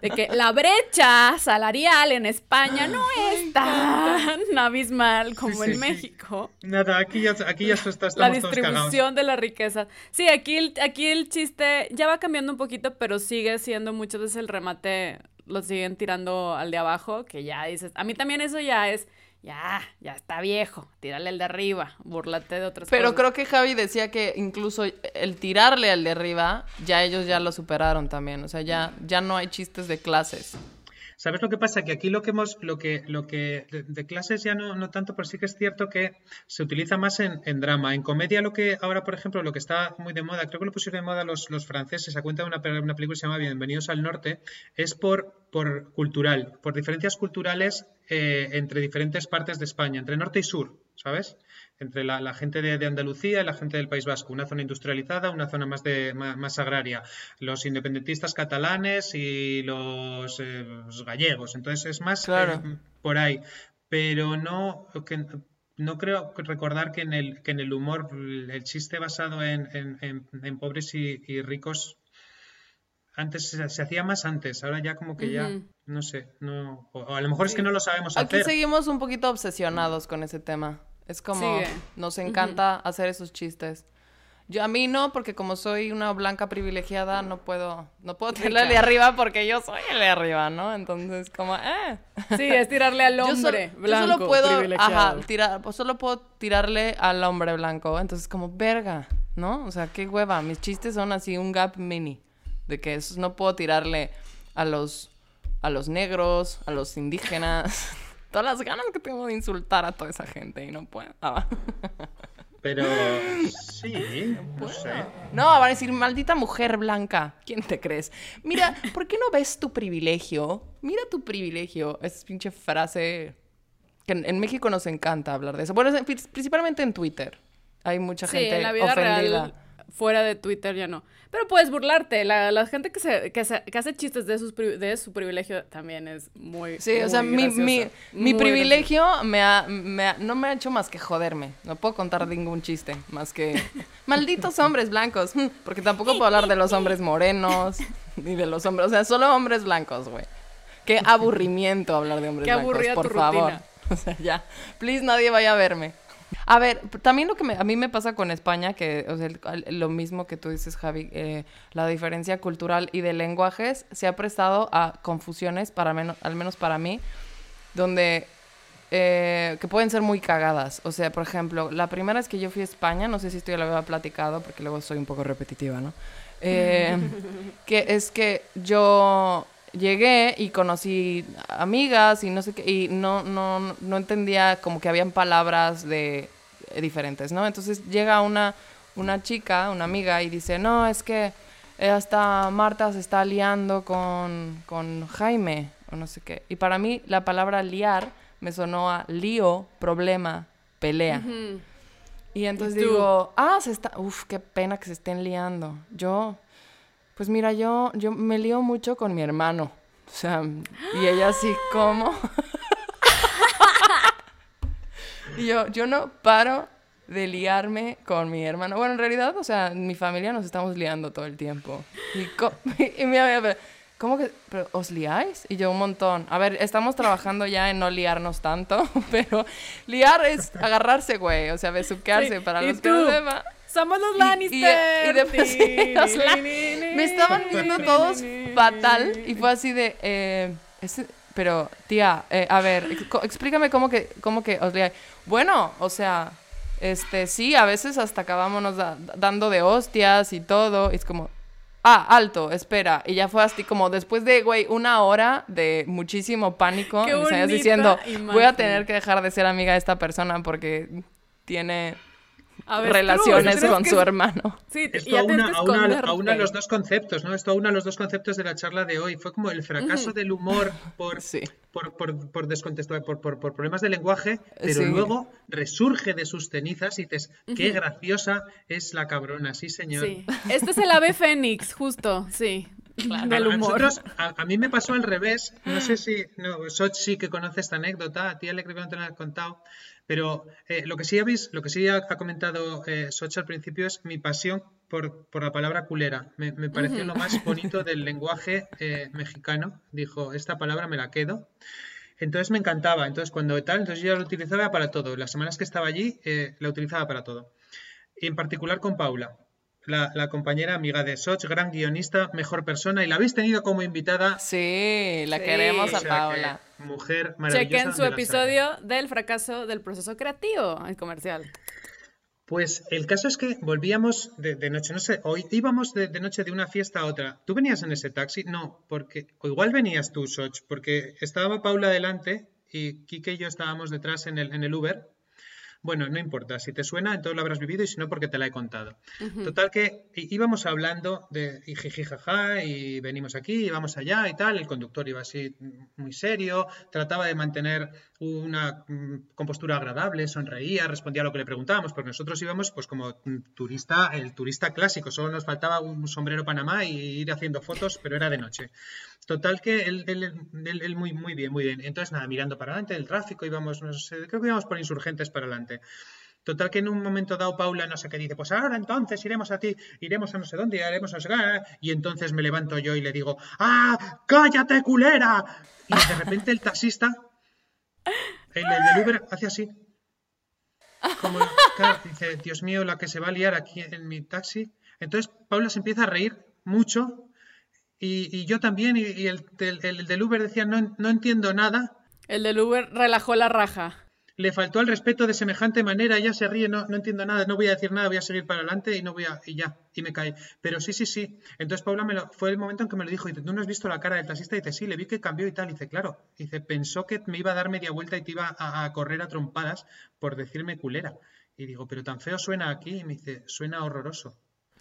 De que la brecha salarial en España no es tan abismal como
sí,
en. México.
Nada, aquí ya, aquí ya está-
La
estamos todos cagados.
distribución de la riqueza. Sí, aquí el, aquí el chiste ya va cambiando un poquito, pero sigue siendo muchas veces el remate, lo siguen tirando al de abajo, que ya dices, a mí también eso ya es, ya, ya está viejo, tírale el de arriba, búrlate de otras
Pero
cosas.
creo que Javi decía que incluso el tirarle al de arriba, ya ellos ya lo superaron también. O sea, ya, ya no hay chistes de clases.
¿Sabes lo que pasa? Que aquí lo que hemos, lo que, lo que de, clases ya no, no tanto, pero sí que es cierto que se utiliza más en, drama. En comedia lo que ahora, por ejemplo, lo que está muy de moda, creo que lo pusieron de moda los, franceses, a cuenta de una película que se llama Bienvenidos al Norte, es por, por cultural, por diferencias culturales eh, entre diferentes partes de España, entre norte y sur, ¿sabes? Entre la, la gente de, de Andalucía y la gente del País Vasco, una zona industrializada, una zona más, de, más, más agraria, los independentistas catalanes y los, eh, los gallegos. Entonces es más
Claro.
eh, por ahí. Pero no, que, no creo recordar que en el, que en el humor el chiste basado en, en- en- en pobres y, y ricos antes se, se hacía más antes, ahora ya como que ya, no sé, no, o, a lo mejor es que no lo sabemos
Aquí
hacer.
seguimos un poquito obsesionados con ese tema. Es como,
Sigue.
nos encanta hacer esos chistes. Yo a mí no, porque como soy una blanca privilegiada, no puedo, no puedo tirarle de arriba porque yo soy el de arriba, ¿no? Entonces, como, eh.
Sí, es tirarle al
Yo
hombre
yo
blanco
solo puedo, ajá, tirar, pues solo puedo tirarle al hombre blanco. Entonces, como, verga, ¿no? O sea, qué hueva. Mis chistes son así un gap mini. De que esos no puedo tirarle a los, a los negros, a los indígenas. [LAUGHS] Todas las ganas que tengo de insultar a toda esa gente y no puedo. Ah.
Pero [LAUGHS] sí, no sé.
No, van a decir, maldita mujer blanca. ¿Quién te crees? Mira, [LAUGHS] ¿por qué no ves tu privilegio? Mira tu privilegio. Es pinche frase que en, en México nos encanta hablar de eso. Bueno, principalmente en Twitter. Hay mucha
Sí,
gente
en la vida
ofendida.
real, fuera de Twitter ya no. Pero puedes burlarte. La, la gente que, se, que, se- que hace chistes de, sus, de su privilegio también es muy.
Sí, o
muy
sea, mi, mi, mi privilegio me ha- me ha- no me ha hecho más que joderme. No puedo contar ningún chiste más que [LAUGHS] malditos hombres blancos. mm, Porque tampoco puedo hablar de los hombres morenos [LAUGHS] ni de los hombres. O sea, solo hombres blancos, güey. Qué aburrimiento hablar de hombres
Qué
blancos,
aburrida
por
tu
favor.
rutina. [LAUGHS]
O sea, ya. Please, nadie vaya a verme. A ver, también lo que me- a mí me pasa con España, que o sea, el- lo mismo que tú dices, Javi, eh, la diferencia cultural y de lenguajes se ha prestado a confusiones, para menos, al menos para mí, donde eh, que pueden ser muy cagadas. O sea, por ejemplo, la primera vez que yo fui a España, no sé si esto ya lo había platicado, porque luego soy un poco repetitiva, ¿no? Eh, [LAUGHS] que es que yo llegué y conocí amigas y no sé qué, y no, no, no entendía como que habían palabras de eh, diferentes, ¿no? Entonces llega una, una chica, una amiga, y dice, no, es que eh, hasta Marta se está liando con, con Jaime, o no sé qué. Y para mí la palabra liar me sonó a lío, problema, pelea.
Ujú.
Y entonces digo, ah, se está, uf, qué pena que se estén liando. Yo, pues mira, yo, yo me lío mucho con mi hermano. O sea, y ella así, ¿cómo? [LAUGHS] y yo, yo no paro de liarme con mi hermano. Bueno, en realidad, o sea, mi familia nos estamos liando todo el tiempo. Y, co- [LAUGHS] y mi amiga, ¿cómo que pero, os liáis? Y yo un montón. A ver, estamos trabajando ya en no liarnos tanto, [LAUGHS] pero liar es agarrarse, güey. O sea, besuquearse
Sí,
para
¿y
los que no sepan.
Somos los Lannister.
Y, y después sí, me estaban viendo todos fatal y fue así de, eh, ese- pero tía, eh, a ver, explícame cómo que, cómo que os liáis. Bueno, o sea, Este, sí, a veces hasta acabámonos da- dando de hostias y todo. Y es como, ah, alto, espera. Y ya fue así como después de, güey, una hora de muchísimo pánico. Estarías
bonita
diciendo, voy a
imagen.
tener que dejar de ser amiga de esta persona porque tiene
A ver,
relaciones
¿tú crees
con su hermano.
Sí, y
Esto aúna, aúna los dos conceptos, ¿no? Esto aúna los dos conceptos de la charla de hoy. Fue como el fracaso del humor por, [LAUGHS]
Sí.
por, por, por descontextua- por, por- por problemas de lenguaje, pero
Sí.
luego resurge de sus cenizas y dices, qué graciosa es la cabrona, sí señor.
Sí. Este es el ave fénix, justo, sí. Del
A
humor.
nosotros- a, a mí me pasó al revés. No sé si. No, Soch sí que conoce esta anécdota. A ti, Ale, creo que no te la he contado. Pero eh, lo que sí habéis, lo que sí ha, comentado eh, Soch al principio es mi pasión por, por la palabra culera. Me, me pareció lo más bonito [LAUGHS] del lenguaje eh, mexicano. Dijo, esta palabra me la quedo. Entonces me encantaba. Entonces, cuando tal, entonces yo la utilizaba para todo. Las semanas que estaba allí, eh, la utilizaba para todo. Y en particular con Paula, la, la compañera amiga de Soch, gran guionista, mejor persona, y la habéis tenido como invitada.
Sí, la
Sí.
queremos
O
a
que mujer maravillosa.
Chequen su episodio del fracaso del proceso creativo, el comercial.
Pues el caso es que volvíamos de, de noche, no sé, hoy íbamos de, de noche de una fiesta a otra. ¿Tú venías en ese taxi? No, porque, o igual venías tú, Soch, porque estaba Paula delante y Kike y yo estábamos detrás en el, en el Uber. Bueno, no importa, si te suena, entonces lo habrás vivido y si no, porque te la he contado. Total que íbamos hablando de y jiji, jaja, y venimos aquí, y vamos allá y tal. El conductor iba así muy serio, trataba de mantener una mm, compostura agradable, sonreía, respondía a lo que le preguntábamos, porque nosotros íbamos pues como mm, turista, el turista clásico, solo nos faltaba un sombrero Panamá y ir haciendo fotos, pero era de noche. Total que él, muy, muy bien, muy bien. Entonces, nada, mirando para adelante, el tráfico, íbamos, no sé, creo que íbamos por insurgentes para adelante. Total que en un momento dado Paula no sé qué dice, pues ahora entonces iremos a ti, iremos a no sé dónde, haremos no sé qué, y entonces me levanto yo y le digo, ¡ah, cállate culera! Y de repente el taxista, el, el del Uber, hace así. Como, dice, Dios mío, la que se va a liar aquí en mi taxi. Entonces Paula se empieza a reír mucho y, y yo también, y, y el, del- el del Uber decía, no, no entiendo nada.
El del Uber relajó la raja.
Le faltó el respeto de semejante manera, ella se ríe, no, no entiendo nada, no voy a decir nada, voy a seguir para adelante y no voy a, y ya, y me cae. Pero sí, sí, sí. Entonces Paula me lo, fue el momento en que me lo dijo, y ¿tú no has visto la cara del taxista? Y dice, sí, le vi que cambió y tal. Y dice, claro. Y dice, pensó que me iba a dar media vuelta y te iba a, a correr a trompadas por decirme culera. Y digo, pero tan feo suena aquí. Y me dice, suena horroroso.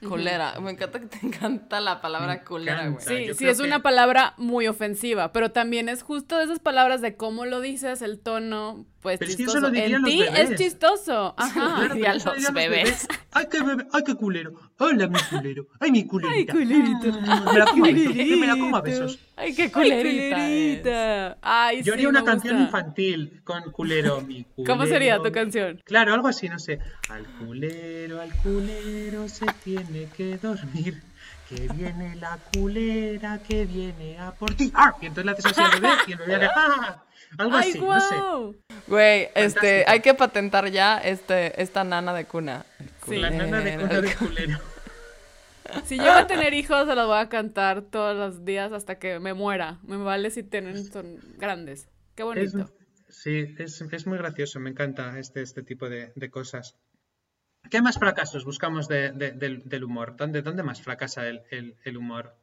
Culera. Me encanta que te [LAUGHS] encanta la palabra
Me
culera, güey.
Sí,
yo
sí, es una palabra muy ofensiva, pero también es justo de esas palabras de cómo lo dices, el tono, pues
Pero es que eso
chistoso.
lo dirían
en
los
ti es chistoso. Ajá.
Claro, pero eso
los bebés.
Ay, qué bebé, ay, qué culero. Hola, mi culero. Ay, mi culerita.
culerito.
Mm, Me la como a besos. que Me la como a besos.
Ay, qué
Ay,
culerita. es.
culerita. Ay,
Yo
sí,
haría una canción
gusta.
infantil con culero, mi culero.
¿Cómo sería tu canción?
Claro, algo así, no sé. Al culero, al culero se tiene que dormir. Que viene la culera, que viene a por ti. ¡Ah! Y entonces le haces así al bebé y el bebé hace ¡ah! Algo
Ay,
así, no sé.
guau.
Güey, este, hay que patentar ya este, esta nana de cuna.
Sí.
La nana de cuna de culero. [LAUGHS]
Si llego a tener hijos, se los voy a cantar todos los días hasta que me muera. Me vale si tienen, son grandes. Qué
Es-
bonito.
sí, es, es muy gracioso, me encanta este, este tipo de, de cosas. ¿Qué más fracasos buscamos de- de- del, del humor? ¿Dónde, dónde más fracasa el, el- el humor?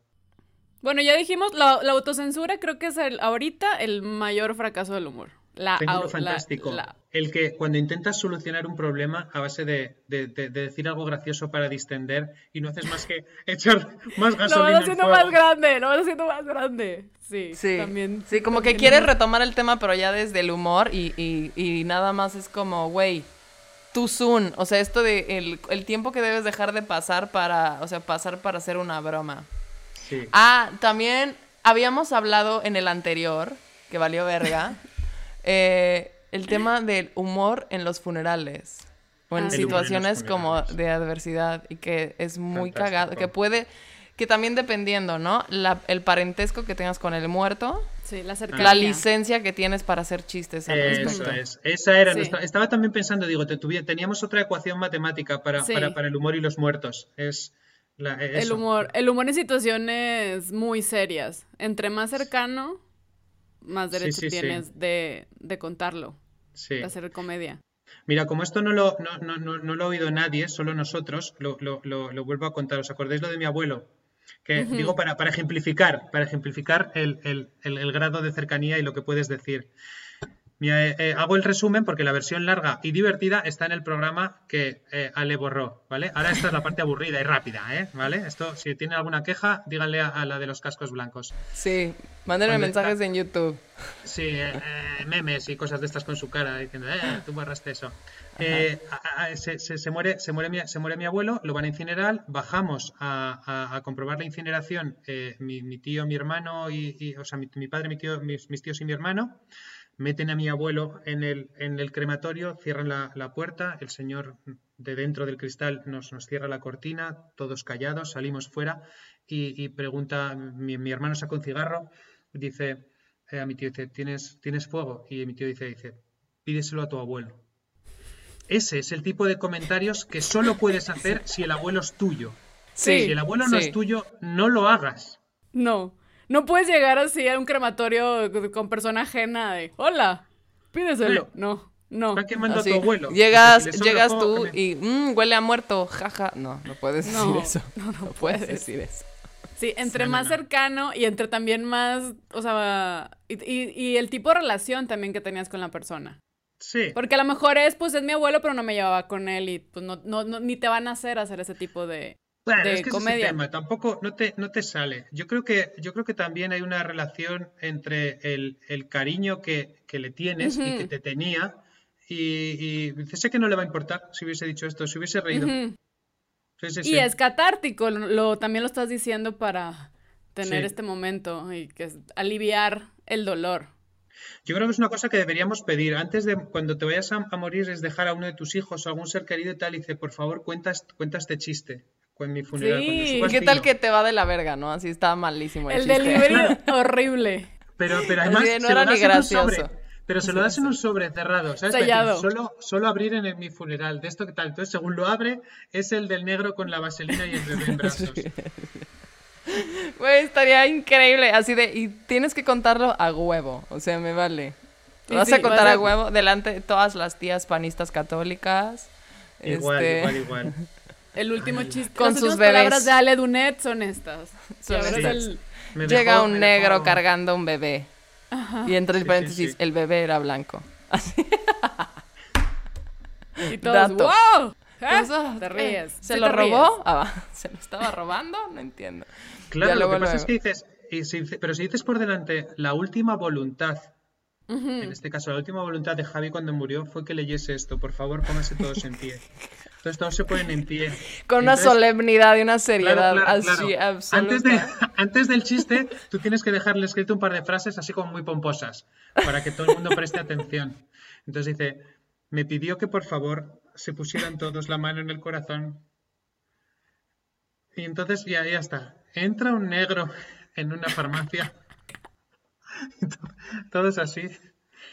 Bueno, ya dijimos, la, la autocensura creo que es el, ahorita el mayor fracaso del humor. La,
Tengo uno fantástico.
la-
El que cuando intentas solucionar un problema a base de, de- de- de decir algo gracioso para distender y no haces más que [LAUGHS] echar más
lo
gasolina
vas
al
haciendo
fuego.
más grande, lo vas haciendo más grande. Sí,
Sí,
también.
sí, como que
también
quieres
hemos-
retomar el tema, pero ya desde el humor y, y- y nada más es como, güey, too soon. O sea, esto de el, el tiempo que debes dejar de pasar para, o sea, pasar para hacer una broma.
Sí.
Ah, también habíamos hablado en el anterior, que valió verga, [LAUGHS] eh, el tema del humor en los funerales. O en
Ah,
en
situaciones como de adversidad y que es muy
Fantástico.
cagado, que puede, que también dependiendo, ¿no? La- el parentesco que tengas con el muerto,
Sí, la cercanía.
la licencia que tienes para hacer chistes al
Eso
respecto.
es. Esa era
Sí.
nuestra. Estaba también pensando, digo, te teníamos otra ecuación matemática para,
Sí.
para, para el humor y los muertos. Es la,
El humor, el humor en situaciones muy serias. Entre más cercano, más derecho
sí, sí.
tienes de, de contarlo, de hacer comedia.
Mira, como esto no lo, no, no, no, no lo ha oído nadie, solo nosotros, lo, lo, lo, lo vuelvo a contar. ¿Os acordáis lo de mi abuelo? Que digo para, para ejemplificar, para ejemplificar el, el- el- el grado de cercanía y lo que puedes decir. Eh, eh, hago el resumen porque la versión larga y divertida está en el programa que eh, Ale borró, ¿vale? Ahora esta es la parte aburrida y rápida, ¿eh? ¿Vale? Esto, si tiene alguna queja, díganle a, a la de los cascos blancos.
Sí, mándenme mensajes
está-
en YouTube.
Sí, eh, memes y cosas de estas con su cara diciendo, eh, tú borraste eso. Eh, a- a- se, se- se muere, se, muere mi, se muere mi abuelo, lo van a incinerar, bajamos a, comprobar la incineración, mi, mi tío, mi hermano, y, y- o sea, mi, mi padre, mi tío, mis, mis tíos y mi hermano, meten a mi abuelo en el, en el crematorio, cierran la, la puerta, el señor de dentro del cristal nos, nos cierra la cortina, todos callados, salimos fuera y, y pregunta, mi, mi hermano saca un cigarro, dice eh, a mi tío, dice, ¿tienes, ¿tienes fuego? Y mi tío dice, dice, pídeselo a tu abuelo. Ese es el tipo de comentarios que solo puedes hacer si el abuelo es tuyo.
Sí,
Si el abuelo no es tuyo, no lo hagas.
No. No puedes llegar así a un crematorio con persona ajena de, hola, pídeselo. No, no.
Está quemando
Así,
a tu abuelo.
Llegas,
Dice, "Le sobra
llegas tú
que me-".
y "Mm, huele a muerto, jaja. No, no puedes decir
No,
eso.
no, no
puedes
puedes.
decir eso.
Sí, entre
no,
más
no.
cercano y entre también más, o sea, y, y- y el tipo de relación también que tenías con la persona.
Sí.
Porque a lo mejor es, pues es mi abuelo, pero no me llevaba con él y pues no, no, no- ni te van a hacer hacer ese tipo de...
Bueno,
de
es que ese tema, tampoco no te, no te sale. Yo creo que, yo creo que también hay una relación entre el, el cariño que, que le tienes y que te tenía. Y, y sé que no le va a importar si hubiese dicho esto, si hubiese reído. Sí, sí,
Y
sí.
es catártico, lo, lo- también lo estás diciendo para tener este momento y que es aliviar el dolor.
Yo creo que es una cosa que deberíamos pedir. Antes de cuando te vayas a, a morir, es dejar a uno de tus hijos o algún ser querido y tal, y dice, por favor, cuenta, cuenta este chiste en mi funeral.
Sí.
¿Qué tal
fino".
que te va de la verga, no? Así está malísimo el,
El
chiste.
delivery [LAUGHS] horrible.
Pero, pero además,
no
se
era ni gracioso.
sobre. Pero se lo das en un sobre cerrado, ¿sabes? Para
Sellado.
decir, Solo, solo abrir en el- mi funeral, de esto que tal. Entonces, según lo abre, es el del negro con la vaselina y el bebé en brazos. [LAUGHS]
Güey, estaría increíble. Así de, y tienes que contarlo a huevo. O sea, me vale. Lo
Y
vas
sí,
a contar
a
huevo delante de todas las tías panistas católicas.
Igual,
Este,
igual, igual. [LAUGHS]
El último chiste.
Con
Las
sus bebés.
palabras de Ale Dunet son estas.
Son
el-
Llega un negro
dejó-
cargando un bebé. Y entre
Sí, sí,
paréntesis,
sí.
el bebé era blanco. [LAUGHS]
Y todos,
Dato.
¡wow! ¿Eh?
Entonces,
Te ríes.
¿Se
sí
lo robó? Ah. [LAUGHS] ¿Se lo estaba robando? No entiendo.
Claro, lo que
luego,
pasa es que dices, y si dice- pero si dices por delante, la última voluntad, en este caso, la última voluntad de Javi cuando murió fue que leyese esto. Por favor, pónganse todos en pie. [LAUGHS] Entonces todos se ponen en pie.
Con una solemnidad y una seriedad
claro,
así
claro.
absoluta.
Antes, de, antes del chiste, tú tienes que dejarle escrito un par de frases así como muy pomposas, para que todo el mundo preste atención. Entonces dice, me pidió que por favor se pusieran todos la mano en el corazón. Y entonces ya, ya está. Entra un negro en una farmacia. [LAUGHS] Y to- Todos así.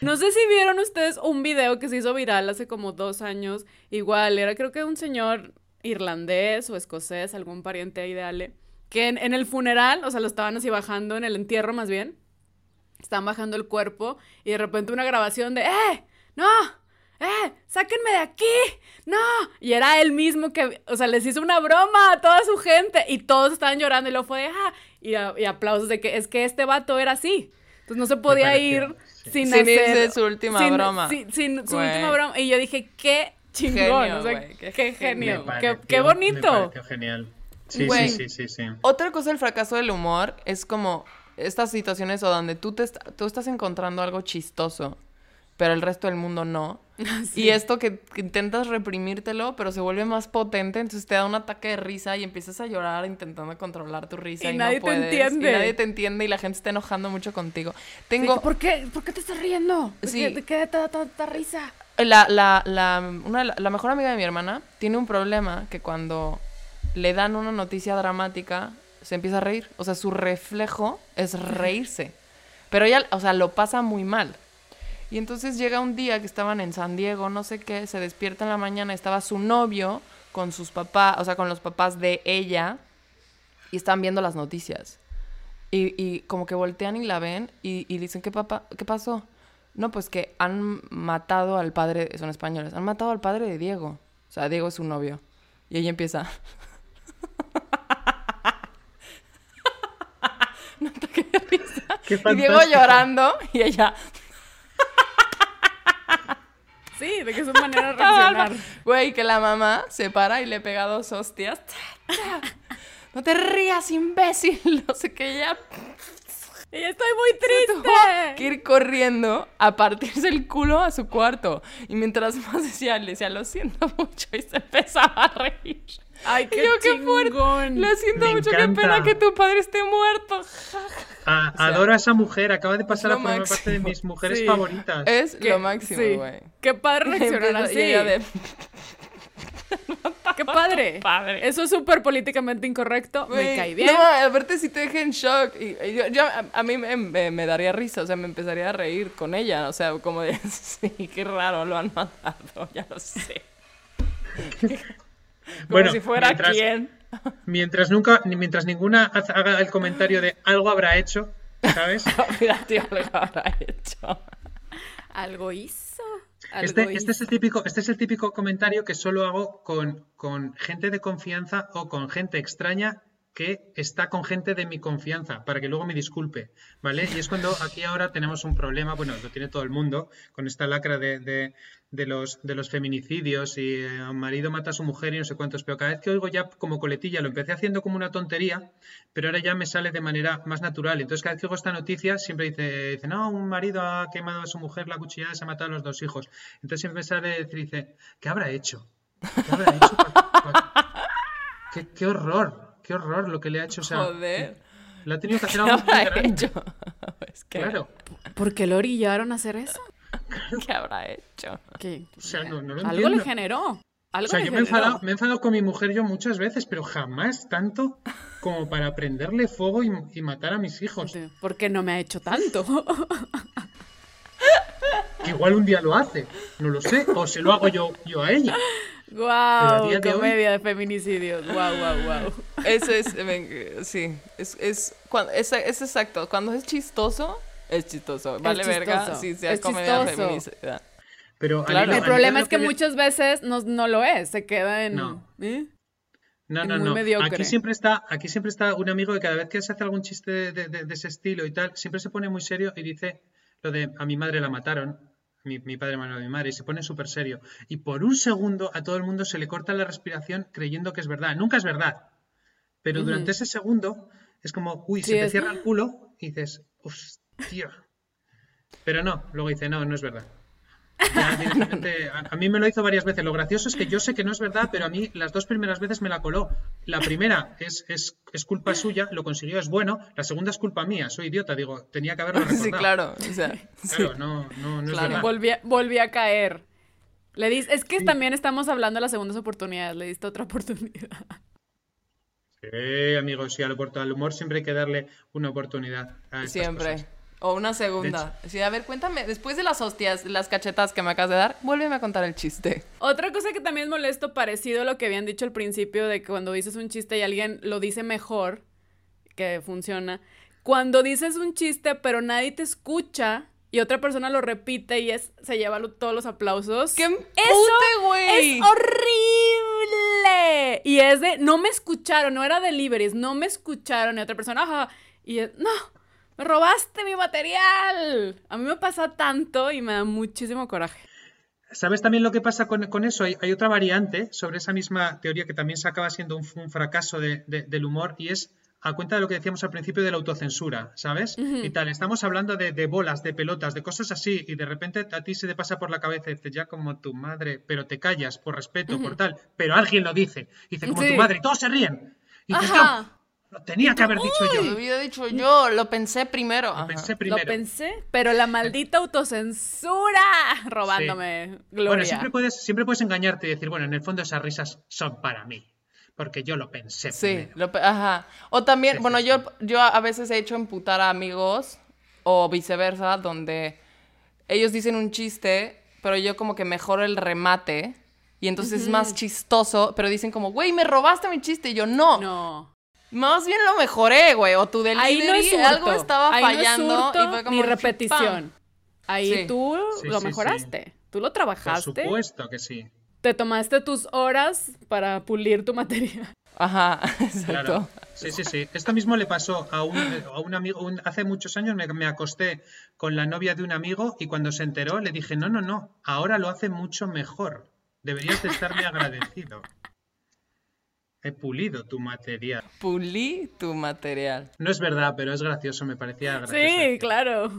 No sé si vieron ustedes un video que se hizo viral hace como dos años. Igual, era creo que un señor irlandés o escocés, algún pariente ahí de Ale, que en, en el funeral, o sea, lo estaban así bajando, en el entierro más bien, estaban bajando el cuerpo y de repente una grabación de, ¡eh! ¡No! ¡Eh! ¡Sáquenme de aquí! ¡No! Y era él mismo que, o sea, les hizo una broma a toda su gente y todos estaban llorando y luego fue de, ¡ah! Y, a- y aplausos de que es que este vato era así. Entonces no se podía ir. Sin,
Sin
hacer...
irse su última
sin-
broma.
Sin, sin su última broma. Y yo dije, qué chingón.
Genio,
o sea,
güey,
qué,
qué
genio.
Me
Qué,
pareció-
qué
Me
bonito.
pareció genial. Sí, sí, sí, sí, sí.
Otra cosa del fracaso del humor es como estas situaciones o donde tú, te est- tú estás encontrando algo chistoso, pero el resto del mundo no. [LAUGHS] Y esto que, que intentas reprimírtelo, pero se vuelve más potente, entonces te da un ataque de risa y empiezas a llorar intentando controlar tu risa.
Y
Y,
nadie
no
te entiende.
Y nadie te entiende y la gente está enojando mucho contigo.
Sí,
Tengo
¿Por qué? ¿Por qué te estás riendo? ¿De
Sí.
qué- ¿De qué te da tanta risa?
La, la, la, una la mejor amiga de mi hermana tiene un problema que cuando le dan una noticia dramática se empieza a reír. O sea, su reflejo es reírse. Pero ella, o sea, lo pasa muy mal. Y entonces llega un día que estaban en San Diego, no sé qué, se despierta en la mañana, estaba su novio con sus papás, o sea, con los papás de ella, y están viendo las noticias. Y, y como que voltean y la ven y, y dicen, ¿qué, papá, ¿qué pasó? no, pues que han matado al padre, son españoles, han matado al padre de Diego. O sea, Diego es su novio. Y ella empieza. [LAUGHS] no ataque de risa.
Qué
Y Diego llorando y ella.
Sí, de que es su manera de [LAUGHS] reaccionar.
Güey, que la mamá se para y le pega dos hostias. No te rías, imbécil. [LAUGHS] No sé qué, ella
Y estoy muy
tuvo
triste.
que ir corriendo a partirse el culo a su cuarto. Y mientras más decía, le decía, lo siento mucho. Y se empezaba a reír.
Ay, qué
yo, qué fuerte.
chingón.
Lo siento
Me
mucho,
encanta.
qué pena que tu padre esté muerto. [LAUGHS]
A- adoro a esa mujer, acaba de pasar a formar parte de mis mujeres
Sí.
favoritas.
Es
Qué-
lo máximo,
sí.
güey. [LAUGHS] [LAUGHS]
Qué padre reaccionar así.
de-
Qué padre.
Padre.
Eso es súper políticamente incorrecto. Me
Güey,
cae bien.
No, aparte sí te deja en shock. Y, y yo, yo- a, a mí me, me- me daría risa, o sea, me empezaría a reír con ella. O sea, como de, sí, qué raro, lo han matado, ya lo sé. [LAUGHS] Como
Bueno,
si fuera
mientras-
quién. [LAUGHS]
Mientras nunca, ni- mientras ninguna haga el comentario de algo habrá hecho, ¿sabes? [LAUGHS]
Mira, tío, lo que habrá hecho.
Algo hizo. Algo
Este,
hizo.
este es el típico, este es el típico comentario que solo hago con, con gente de confianza o con gente extraña que está con gente de mi confianza, para que luego me disculpe, ¿vale? Y es cuando aquí ahora tenemos un problema, bueno, lo tiene todo el mundo, con esta lacra de, de- de los, de los feminicidios y eh, un marido mata a su mujer y no sé cuántos, pero cada vez que oigo ya como coletilla, lo empecé haciendo como una tontería, pero ahora ya me sale de manera más natural. Entonces cada vez que oigo esta noticia siempre dice, dice no, un marido ha quemado a su mujer, la cuchillada y se ha matado a los dos hijos. Entonces siempre me sale decir, dice, ¿qué habrá hecho? ¿Qué habrá hecho? [LAUGHS] qué horror, qué horror lo que le ha hecho. O sea,
Joder.
le ha tenido que hacer
¿Qué
algo muy
habrá
grande.
hecho? [LAUGHS] Es que,
Claro.
¿Por qué lo orillaron a hacer eso? [LAUGHS]
¿Qué habrá hecho?
¿Qué?
O sea, no, no lo
Algo
entiendo.
le generó. Algo
O sea,
le
yo me he, enfadado, me he enfadado con mi mujer yo muchas veces, pero jamás tanto como para prenderle fuego y, y matar a mis hijos.
¿Por qué no me ha hecho tanto?
Que igual un día lo hace, no lo sé, o se lo hago yo, yo a ella.
¡Guau!
hoy-
Comedia de feminicidios. ¡Guau, guau, guau!
Eso es, ven, sí, es, es, cuando, es, es exacto, cuando es chistoso, es chistoso, vale verga,
chistoso,
si sea
es
comedia
chistoso.
feminicida.
Pero
Claro.
El problema es que muchas veces no, no lo es. Se queda en...
No.
¿eh?
No,
es
no, no.
mediocre.
Aquí siempre está, aquí siempre está un amigo que cada vez que se hace algún chiste de, de- de ese estilo y tal, siempre se pone muy serio y dice lo de a mi madre la mataron, mi, mi padre a mi madre, y se pone súper serio. Y por un segundo a todo el mundo se le corta la respiración creyendo que es verdad. Nunca es verdad. Pero durante ese segundo es como, uy,
Sí,
se te
es-
cierra el culo y dices, hostia. Pero no, luego dice, no, no es verdad. Ya directamente, a, a mí me lo hizo varias veces. Lo gracioso es que yo sé que no es verdad, pero a mí las dos primeras veces me la coló. La primera es, es, es culpa suya, lo consiguió, es bueno. La segunda es culpa mía, soy idiota, digo, tenía que haberlo [LAUGHS] recordado.
Sí, claro, o sea, sí.
Claro, no, no, no es
Claro.
verdad.
Volví, a- volví a caer. Le dis, es que también estamos hablando de las segundas oportunidades. Le diste otra oportunidad.
Sí, amigos, sí, al, humor siempre hay que darle una oportunidad. a
siempre.
cosas.
O una segunda. Sí, a ver, cuéntame, después de las hostias, las cachetas que me acabas de dar, vuélveme a contar el chiste.
Otra cosa que también es molesto, parecido a lo que habían dicho al principio, de que cuando dices un chiste y alguien lo dice mejor, que funciona. Cuando dices un chiste, pero nadie te escucha y otra persona lo repite y es, se lleva lo- todos los aplausos.
¡Qué güey!
es horrible. Y es de, no me escucharon, no era deliveries, no me escucharon. Y otra persona, ajá. Y es, no, me robaste mi material. A mí me pasa tanto y me da muchísimo coraje.
¿Sabes también lo que pasa con, con eso? Hay, hay otra variante sobre esa misma teoría que también se acaba siendo un, un fracaso de- de- del humor y es a cuenta de lo que decíamos al principio de la autocensura, ¿sabes? Y tal, estamos hablando de, de bolas, de pelotas, de cosas así y de repente a ti se te pasa por la cabeza y dices, ya como tu madre, pero te callas por respeto, por tal, pero alguien lo dice, dice como
Sí.
tu madre y todos se ríen. Y dices,
Ajá.
no, lo tenía que haber dicho
Lo
yo.
había dicho yo, lo pensé primero. Ajá.
Pensé primero.
Lo pensé, pero la maldita autocensura robándome gloria.
Bueno, siempre puedes, siempre puedes engañarte y decir, bueno, en el fondo esas risas son para mí, porque yo lo pensé
Sí, lo pe- ajá. O también,
Sí,
bueno,
sí,
yo, yo a veces he hecho emputar a amigos o viceversa, donde ellos dicen un chiste, pero yo como que mejoro el remate y entonces es más chistoso, pero dicen como, güey, me robaste mi chiste y yo no.
No.
Más bien lo mejoré, güey, o tu delivery,
Ahí no es hurto.
algo estaba
Ahí no es
fallando
hurto
y fue como
ni
¡pam!
repetición. Ahí
Sí.
tú
Sí,
lo
sí,
mejoraste. Tú lo
Por
trabajaste.
supuesto que sí.
Te tomaste tus horas para pulir tu material.
Ajá, [LAUGHS] exacto.
Claro. Sí, sí, sí. Esto mismo le pasó a un, a un amigo. un- hace muchos años me, me acosté con la novia de un amigo y cuando se enteró le dije, no, no, no, ahora lo hace mucho mejor. Deberías de estarme agradecido. He pulido tu material.
Pulí tu material.
No es verdad, pero es gracioso, me parecía gracioso.
Sí, claro.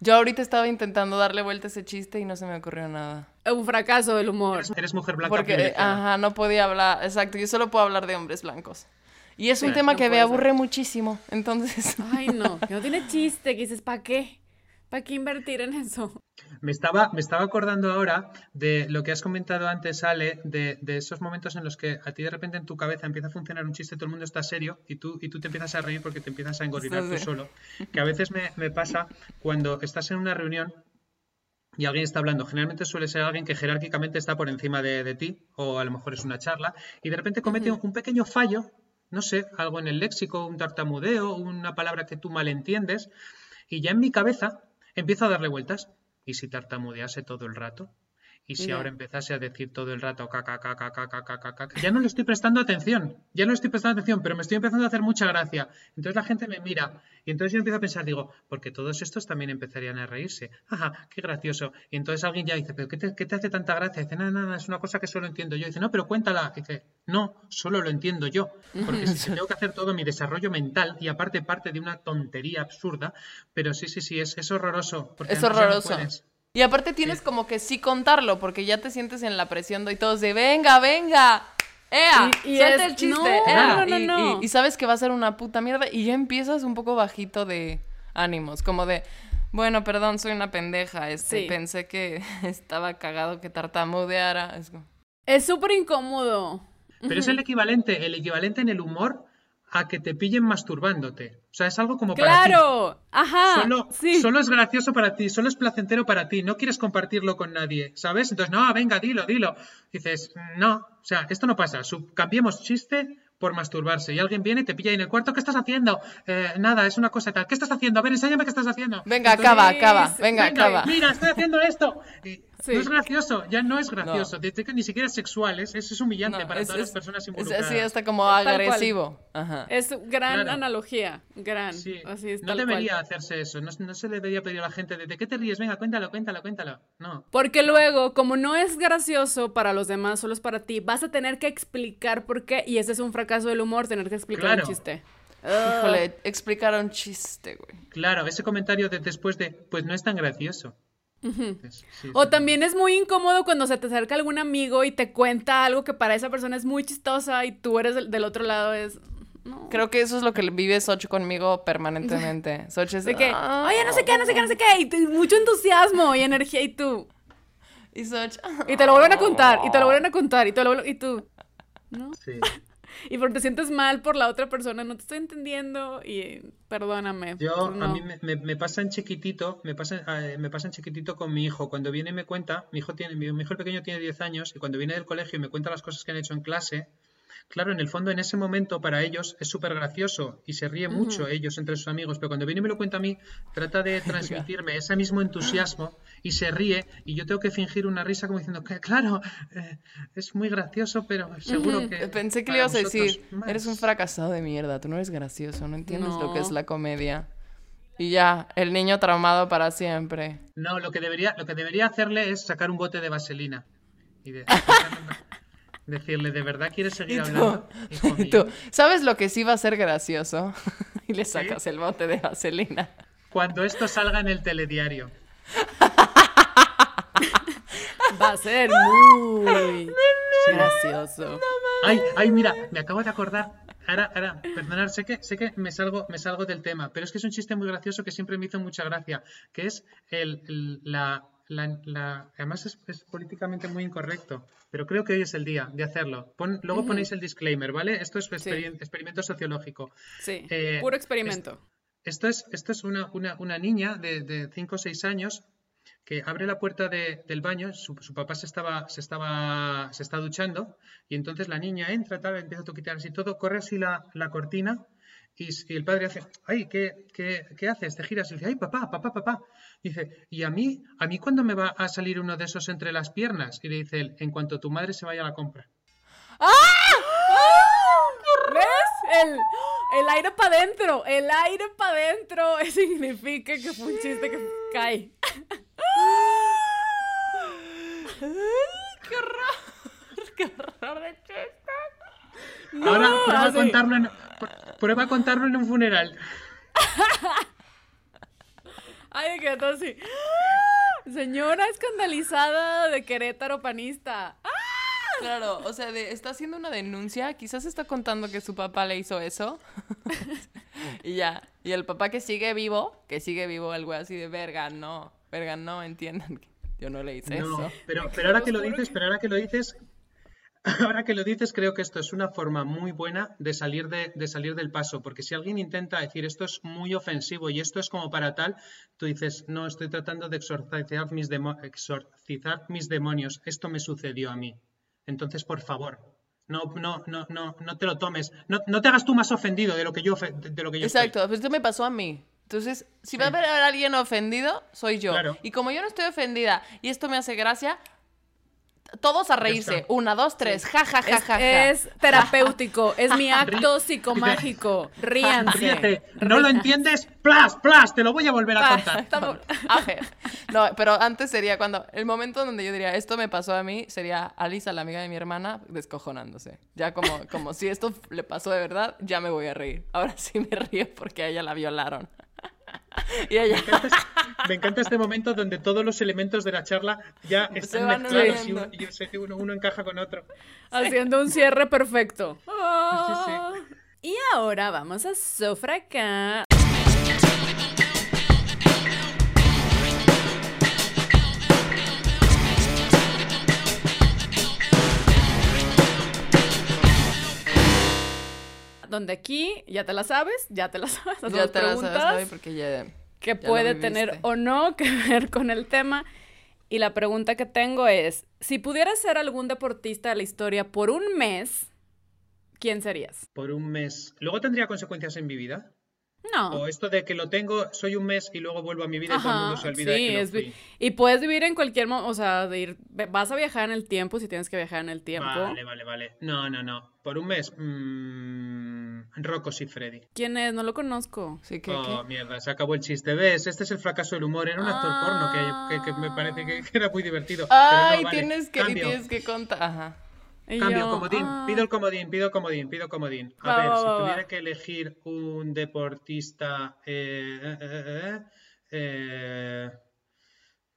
Yo ahorita estaba intentando darle vuelta a ese chiste y no se me ocurrió nada.
Un fracaso del humor.
Eres, eres mujer blanca
Porque,
privilegiada.
ajá, no podía hablar. Exacto, yo solo puedo hablar de hombres blancos. Y es un
Sí,
tema
no
que me
ser.
aburre muchísimo. Entonces,
Ay, no, [LAUGHS] que no tiene chiste, que dices, ¿para qué? ¿Para qué invertir en eso?
Me estaba, me estaba acordando ahora de lo que has comentado antes, Ale, de, de esos momentos en los que a ti de repente en tu cabeza empieza a funcionar un chiste, todo el mundo está serio y tú, y tú te empiezas a reír porque te empiezas a engorilar tú solo. Que a veces me, me pasa cuando estás en una reunión y alguien está hablando. Generalmente suele ser alguien que jerárquicamente está por encima de, de ti, o a lo mejor es una charla, y de repente comete un pequeño fallo, no sé, algo en el léxico, un tartamudeo, una palabra que tú malentiendes, y ya en mi cabeza empiezo a darle vueltas. ¿Y si tartamudease todo el rato? ¿Y si ahora empezase a decir todo el rato caca, caca, caca, caca, caca? Ya no le estoy prestando atención, ya no le estoy prestando atención, pero me estoy empezando a hacer mucha gracia. Entonces la gente me mira y entonces yo empiezo a pensar, digo, porque todos estos también empezarían a reírse. Ajá, qué gracioso. Y entonces alguien ya dice, ¿pero qué te, qué te hace tanta gracia? dice, no, no, no, es una cosa que solo entiendo yo. dice, no, pero cuéntala. dice, no, solo lo entiendo yo. Porque [LAUGHS] si tengo que hacer todo mi desarrollo mental y aparte parte de una tontería absurda, pero sí, sí, sí, es, es horroroso. porque
es
no
horroroso. Y aparte tienes como que sí contarlo, porque ya te sientes en la presión de y todos de venga, venga. ¡Ea!
Y- y
suelta
es-
el chiste.
no,
ea".
no, no,
y,
no.
y- y sabes que va a ser una puta mierda. Y ya empiezas un poco bajito de ánimos. Como de, bueno, perdón, soy una pendeja. Este,
Sí.
pensé que [LAUGHS] estaba cagado que tartamudeara. Es como-
Es súper incómodo.
Pero es el equivalente, el equivalente en el humor a que te pillen masturbándote. O sea, es algo como para ti.
Claro, ajá.
Solo,
sí.
solo es gracioso para ti, solo es placentero para ti, no quieres compartirlo con nadie, ¿sabes? Entonces, no, venga, dilo, dilo. Dices, no, o sea, esto no pasa, Sub- cambiemos chiste por masturbarse y alguien viene y te pilla ahí en el cuarto, ¿qué estás haciendo? "Eh, nada, es una cosa tal, ¿qué estás haciendo? A ver, enséñame qué estás haciendo.
Venga,
Entonces,
acaba, acaba. Venga,
Venga,
acaba.
mira, estoy haciendo esto. Y
Sí.
No es gracioso, ya no es gracioso. Desde que ni siquiera es sexual, es, es humillante
No,
para
es-
todas
es-
las personas
es
involucradas.
así, hasta como agresivo. Ajá.
Es gran
Claro.
analogía, gran.
Sí,
Así es
no debería
cual.
hacerse eso, no, no se le debería pedir a la gente de, ¿de qué te ríes? Venga, cuéntalo, cuéntalo, cuéntalo. No.
Porque luego, como no es gracioso para los demás, solo es para ti, vas a tener que explicar por qué. Y ese es un fracaso del humor, tener que explicar
Claro.
un chiste.
Híjole, explicar un chiste, güey.
Claro, ese comentario de después de, pues no es tan gracioso. Sí,
O
sí.
también es muy incómodo cuando se te acerca algún amigo y te cuenta algo que para esa persona es muy chistosa y tú eres del, del otro lado, es... No.
Creo que eso es lo que vive Soch conmigo permanentemente. [LAUGHS] Soch es
De que,
"Ah".
oye, no sé qué, no sé qué, no sé qué, y mucho entusiasmo y energía y tú.
Y Soch, "Ah".
Y te lo vuelven a contar, y te lo vuelven a contar, y te lo vuelven- y tú. ¿No?
Sí.
Y porque te sientes mal por la otra persona, no te estoy entendiendo y perdóname.
Yo, a mí me, me- me pasa en chiquitito, me pasa, eh, me pasa en chiquitito con mi hijo. Cuando viene y me cuenta, mi hijo tiene, mi, mi hijo el pequeño tiene 10 años, y cuando viene del colegio y me cuenta las cosas que han hecho en clase, claro, en el fondo, en ese momento, para ellos es súper gracioso y se ríe mucho ellos entre sus amigos, pero cuando viene y me lo cuenta a mí, trata de [LAUGHS] transmitirme ese mismo entusiasmo y se ríe, y yo tengo que fingir una risa como diciendo que, claro, eh, es muy gracioso, pero seguro que. [LAUGHS]
Pensé que le ibas a decir,
vosotros más".
eres un fracasado de mierda, tú no eres gracioso, no entiendes lo que es la comedia. Y ya, el niño traumado para siempre.
No, lo que debería, lo que debería hacerle es sacar un bote de vaselina. Y de- [LAUGHS] decirle, ¿de verdad quieres seguir
Y tú,
hablando? hijo [LAUGHS]
y
mío?".
tú, ¿sabes lo que sí va a ser gracioso? [LAUGHS] y le sacas el bote de vaselina.
Cuando esto salga en el telediario.
Va a ser muy [LAUGHS] gracioso.
Ay, ay, mira, me acabo de acordar. Ahora, ahora, perdonad, sé que, sé que me salgo, me salgo del tema, pero es que es un chiste muy gracioso que siempre me hizo mucha gracia, que es el, el- la, la- la- además es, es políticamente muy incorrecto, pero creo que hoy es el día de hacerlo. Pon- luego ponéis el disclaimer, ¿vale? Esto es experien- experimento sociológico.
Sí,
Eh,
puro experimento.
Esto es, esto es una, una, una niña de 5 o 6 años que abre la puerta de- del baño, su, su papá se estaba, se estaba, se está duchando, y entonces la niña entra, tal, empieza a toquetear así todo, corre así la, la cortina y, y el padre hace, ay, ¿qué, qué, qué haces? Te giras y dice, ay, papá, papá, papá. Dice, ¿y a mí, a mí cuándo me va a salir uno de esos entre las piernas? Y le dice él, en cuanto tu madre se vaya a la compra.
¿Ves? El, el aire para adentro, el aire para adentro [LAUGHS] significa que fue un chiste que cae.
¡Qué horror! [LAUGHS] ¡Qué horror de chiste!
Ahora prueba a, contarlo en, prueba a contarlo en un funeral. [LAUGHS]
Ay, que todo así. Señora escandalizada de Querétaro panista. ¡Ah!
Claro, o sea, de- está haciendo una denuncia, quizás está contando que su papá le hizo eso. [LAUGHS] y ya. Y el papá que sigue vivo, que sigue vivo, algo así de verga, no. Verga, no, entiendan que yo no le hice
No,
eso.
pero, pero ahora que lo dices, pero ahora que lo dices, [LAUGHS] ahora que lo dices, creo que esto es una forma muy buena de salir de, de salir del paso, porque si alguien intenta decir esto es muy ofensivo y esto es como para tal, tú dices, no, estoy tratando de exorcizar mis, demo- exorcizar mis demonios, esto me sucedió a mí. Entonces, por favor, no, no, no, no, no te lo tomes, no, no te hagas tú más ofendido de lo que yo, de, lo que yo estoy.
Exacto, pues esto me pasó a mí. Entonces, si va a haber a alguien ofendido, soy yo.
Claro.
Y como yo no estoy ofendida y esto me hace gracia, todos a reírse. Una, dos, tres. Ja, ja, ja,
Es,
ja, ja.
es terapéutico, [LAUGHS] es mi acto psicomágico. Ríanse.
Ríete, ¿no lo entiendes? ¡Plas, plas! Te lo voy a volver a
Ah,
contar.
estamos-
Aje. No, pero antes sería cuando. El momento donde yo diría, esto me pasó a mí, sería Alisa, la amiga de mi hermana, descojonándose. Ya como, como si esto le pasó de verdad, ya me voy a reír. Ahora sí me río porque a ella la violaron. Y ella.
Me encanta, este- me encanta este momento donde todos los elementos de la charla ya están mezclados y, yo sé que uno- uno encaja con otro.
Haciendo un cierre perfecto.
sí.
Y ahora vamos a Sofraca. Donde aquí ya te la sabes, ya te la sabes. Las
Ya te la sabes, porque ya.
que
ya
puede tener o no [LAUGHS] que ver con el tema. Y la pregunta que tengo es, si pudieras ser algún deportista de la historia por un mes, ¿quién serías?
Por un mes. ¿Luego tendría consecuencias en mi vida?
No.
O esto de que lo tengo, soy un mes y luego vuelvo a mi vida y todo el
Ajá,
mundo se olvida
sí,
de que lo
es
fui.
y puedes vivir en cualquier momento, o sea, de ir, vas a viajar en el tiempo si tienes que viajar en el tiempo.
Vale, vale, vale. No, no, no. Por un mes. Mmm, Rocco y Freddy.
¿Quién es? No lo conozco.
Sí, que.
Oh, mierda, se acabó el chiste. ¿Ves? Este es el fracaso del humor. Era un actor porno que, que- que me parece que, era muy divertido. Pero no,
Ay,
vale.
tienes que,
Cambio.
tienes que contar. Ajá.
Cambio,
yo,
comodín.
ah,
Pido el comodín, pido comodín, pido comodín. A
Va,
ver,
va,
si
va,
tuviera que elegir un deportista. eh, eh, eh, eh,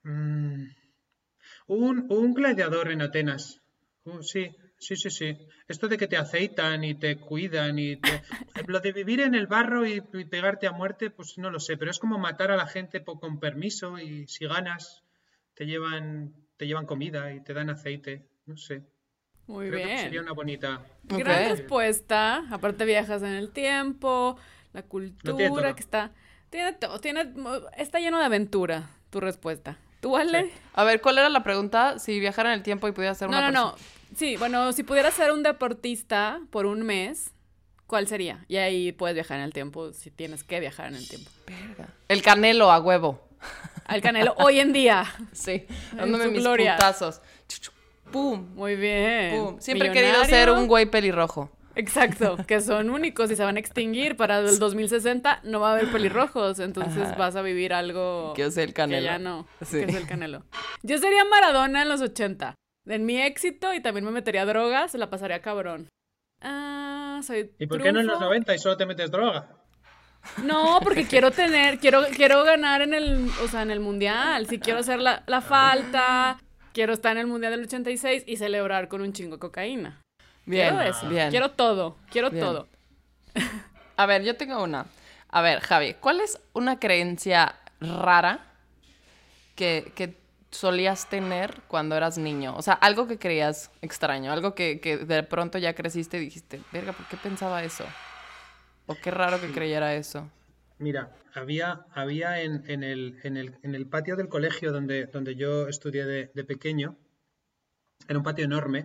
mm, un, un gladiador en Atenas. Uh, sí, sí, sí, sí. Esto de que te aceitan y te cuidan y te- [LAUGHS] Lo de vivir en el barro y, y pegarte a muerte, pues no lo sé, pero es como matar a la gente con permiso y si ganas te llevan, te llevan comida y te dan aceite. No sé.
Muy
Creo que
bien.
sería una bonita.
Gran respuesta. Aparte viajas en el tiempo, la cultura que está... Tiene todo, tiene, está lleno de aventura tu respuesta. ¿Tú, Ale?
A ver, ¿cuál era la pregunta? Si viajara en el tiempo y pudiera ser
No,
una
no, no.
persona-
Sí, bueno, si pudieras ser un deportista por un mes, ¿cuál sería? Y ahí puedes viajar en el tiempo si tienes que viajar en el tiempo.
Verga. El canelo a huevo.
Al Canelo hoy en día.
Sí, dándome mis
gloria.
puntazos. Pum,
Muy bien.
pum. Siempre he querido ser un güey pelirrojo.
Exacto, que son únicos y se van a extinguir para el 2060 no va a haber pelirrojos, entonces
Ajá.
vas a vivir algo
Que yo sé el
que
canelo.
ya no,
Sí.
que es el Canelo. Yo sería Maradona en los 80. En mi éxito y también me metería drogas, se la pasaría cabrón. Ah, soy
¿Y por qué no en los
trufo.
90 y solo te metes droga?
No, porque quiero tener, quiero, quiero ganar en el, o sea, en el mundial. Si quiero hacer la, la falta, quiero estar en el mundial del 86 y celebrar con un chingo de cocaína.
Bien,
quiero eso.
bien.
Quiero todo, quiero
Bien.
todo. [LAUGHS]
A ver, yo tengo una. A ver, Javi, ¿cuál es una creencia rara que, que solías tener cuando eras niño? O sea, algo que creías extraño, algo que, que de pronto ya creciste y dijiste, verga, ¿por qué pensaba eso? O qué raro que creyera eso.
Mira, había, había en, el, en, el, en el patio del colegio donde, donde yo estudié de, pequeño, era un patio enorme,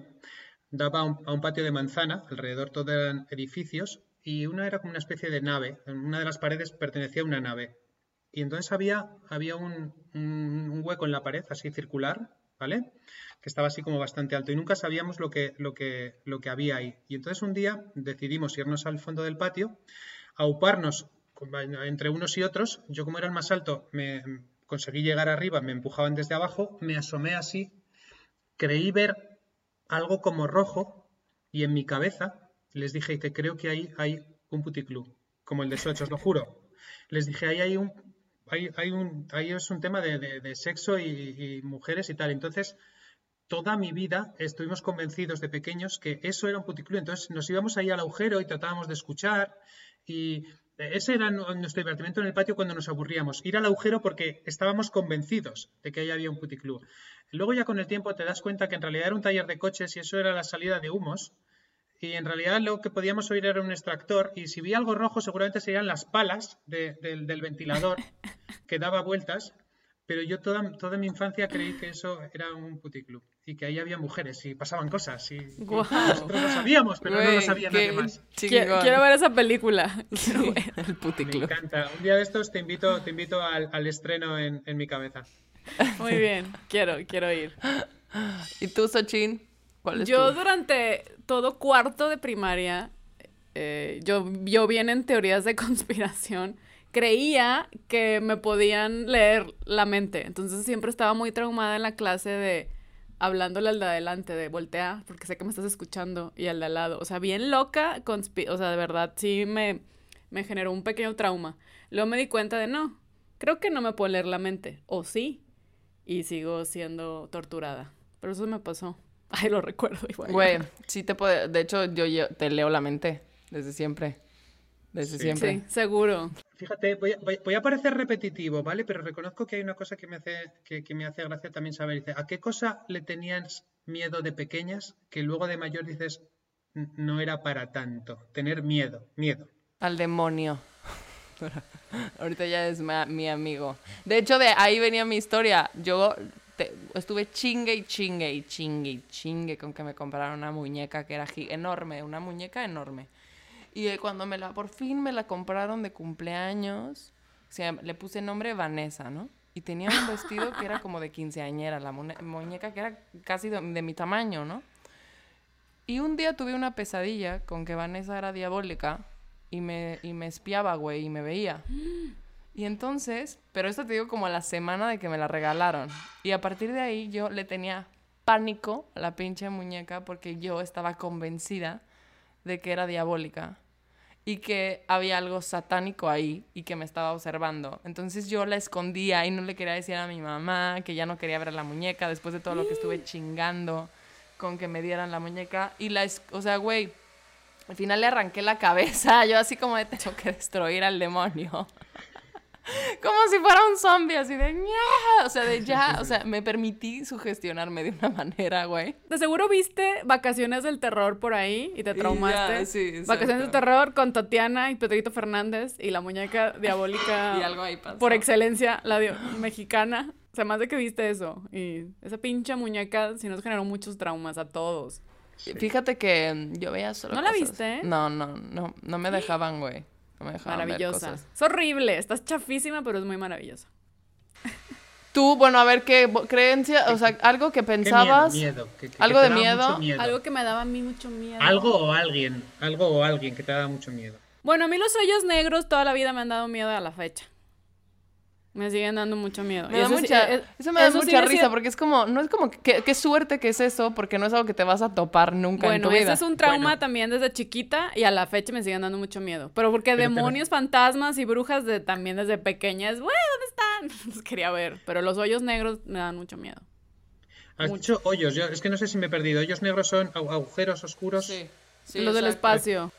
daba a un, patio de manzana, alrededor todo eran edificios, y una era como una especie de nave. Una de las paredes pertenecía a una nave. Y entonces había, había un, un- un hueco en la pared, así circular, ¿vale? Que estaba así como bastante alto y nunca sabíamos lo que, lo que, lo que había ahí. Y entonces un día decidimos irnos al fondo del patio, auparnos entre unos y otros. Yo como era el más alto, me conseguí llegar arriba, me empujaban desde abajo, me asomé así, creí ver algo como rojo y en mi cabeza les dije que creo que ahí hay un puticlub, como el de Soch, os lo juro. Les dije, ahí hay un, ahí es un tema de sexo y, y mujeres y tal. Entonces, toda mi vida estuvimos convencidos de pequeños que eso era un puticlub. Entonces, nos íbamos ahí al agujero y tratábamos de escuchar y ese era nu- nuestro divertimento en el patio cuando nos aburríamos, ir al agujero porque estábamos convencidos de que ahí había un puticlub. Luego ya con el tiempo te das cuenta que en realidad era un taller de coches y eso era la salida de humos. Y en realidad lo que podíamos oír era un extractor y si vi algo rojo seguramente serían las palas de- del, del ventilador [LAUGHS] que daba vueltas. Pero yo toda, toda mi infancia creí que eso era un puticlub y que ahí había mujeres y pasaban cosas. Y, y
Guau.
nosotros lo sabíamos, pero no lo sabía
qué
nadie más.
Quiero, ver esa película. [LAUGHS] Quiero ver. [LAUGHS]
El
Me
puticlub.
encanta. Un día de estos te invito, te invito al, al estreno en, en mi cabeza.
Muy bien, quiero, quiero ir.
¿Y tú, Sochin? ¿Cuál es
Yo durante todo cuarto de primaria, eh, yo, yo bien en teorías de [LAUGHS] conspiración, creía que me podían leer la mente. Entonces siempre estaba muy traumada en la clase de hablándole al de adelante, de voltea, porque sé que me estás escuchando, y al de al lado. O sea, bien loca, conspi- o sea, de verdad, sí me, me generó un pequeño trauma. Luego me di cuenta de no, creo que no me puedo leer la mente, o sí, y sigo siendo torturada. Pero eso me pasó. [LAUGHS] Ay, lo recuerdo igual.
Güey, [LAUGHS] sí te puede... De hecho, yo, yo te leo la mente desde siempre. Desde
Sí.
siempre.
Sí, seguro.
Fíjate, voy a, voy- a parecer repetitivo, ¿vale? Pero reconozco que hay una cosa que me hace, que, me hace gracia también saber. Dice, ¿a qué cosa le tenías miedo de pequeñas que luego de mayor dices, "N- no era para tanto? Tener miedo, miedo.
Al demonio. [LAUGHS] Ahorita ya es ma- mi amigo. De hecho, de ahí venía mi historia. Yo te- estuve chingue y chingue y chingue y chingue con que me compraron una muñeca que era enorme, una muñeca enorme. Y cuando me la, por fin me la compraron de cumpleaños, o sea, le puse nombre Vanessa, ¿no? Y tenía un vestido que era como de quinceañera, la muñeca que era casi de, de mi tamaño, ¿no? Y un día tuve una pesadilla con que Vanessa era diabólica y me, y me espiaba, güey, y me veía. Y entonces, pero esto te digo como a la semana de que me la regalaron. Y a partir de ahí yo le tenía pánico a la pinche muñeca porque yo estaba convencida de que era diabólica y que había algo satánico ahí y que me estaba observando. Entonces yo la escondía y no le quería decir a mi mamá que ya no quería ver a la muñeca después de todo lo que estuve [GASPS] chingando con que me dieran la muñeca. Y la, o sea, güey, al final le arranqué la cabeza, [LAUGHS] yo así como de tengo que destruir al demonio. [LAUGHS] Como si fuera un zombie, así de "Ña", O sea, de ya, o sea, me permití sugestionarme de una [LAUGHS] manera, güey.
De seguro viste Vacaciones del Terror por ahí y te
Y ya,
traumaste.
sí.
Vacaciones del Terror con Tatiana y Pedrito Fernández y la muñeca diabólica [LAUGHS]
Y algo ahí pasó.
por excelencia, la mexicana. O sea, más de que viste eso. Y esa pinche muñeca sí nos generó muchos traumas a todos.
Fíjate que yo veía solo
¿No la viste?
No, no, no, no me dejaban, güey. No me dejaban ver
Maravillosa.
cosas.
Es horrible, estás chafísima, pero es muy maravillosa.
Tú, bueno, a ver qué creencia, o sea, algo que
¿Qué miedo?
pensabas.
miedo, que- que- que
algo de
daba
miedo.
Algo que me daba a mí mucho miedo.
Algo o alguien, algo o alguien que te da mucho miedo.
Bueno, a mí los hoyos negros toda la vida me han dado miedo a la fecha. Me siguen dando mucho miedo.
Me
Y
da
eso sí-
mucha,
eh,
eso me da
eso
mucha risa porque es como, no es como, qué suerte que es eso porque no es algo que te vas a topar nunca en tu
Bueno,
vida.
ese es un trauma
Bueno.
también desde chiquita y a la fecha me siguen dando mucho miedo. Pero porque
Pero
demonios, fantasmas y brujas de, también desde pequeñas, güey, ¿dónde están? [LAUGHS] Los quería ver. Pero los hoyos negros me dan mucho miedo.
Has dicho hoyos, yo es que no sé si me he perdido. Hoyos negros son agu- agujeros oscuros.
Sí, sí,
los del espacio.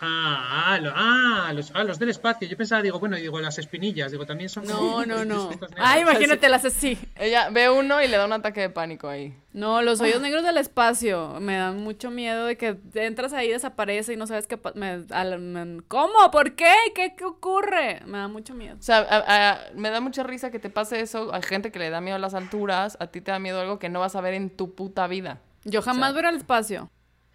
Ah, ah, lo- ah, los, ah, los del espacio. Yo pensaba, digo, bueno, digo, las espinillas, digo, también son como
No, no, no.
estos negros.
Ay, imagínate las así.
Ella ve uno y le da un ataque de pánico ahí.
No, los
Ah.
hoyos negros del espacio me dan mucho miedo de que entras ahí, desaparece y no sabes qué me- al- me- ¿Cómo? ¿Por qué? ¿Qué, ¿Qué ocurre? Me da mucho miedo.
O sea, a- a- me da mucha risa que te pase eso. Hay gente que le da miedo a las alturas, a ti te da miedo algo que no vas a ver en tu puta vida.
Yo jamás voy al espacio.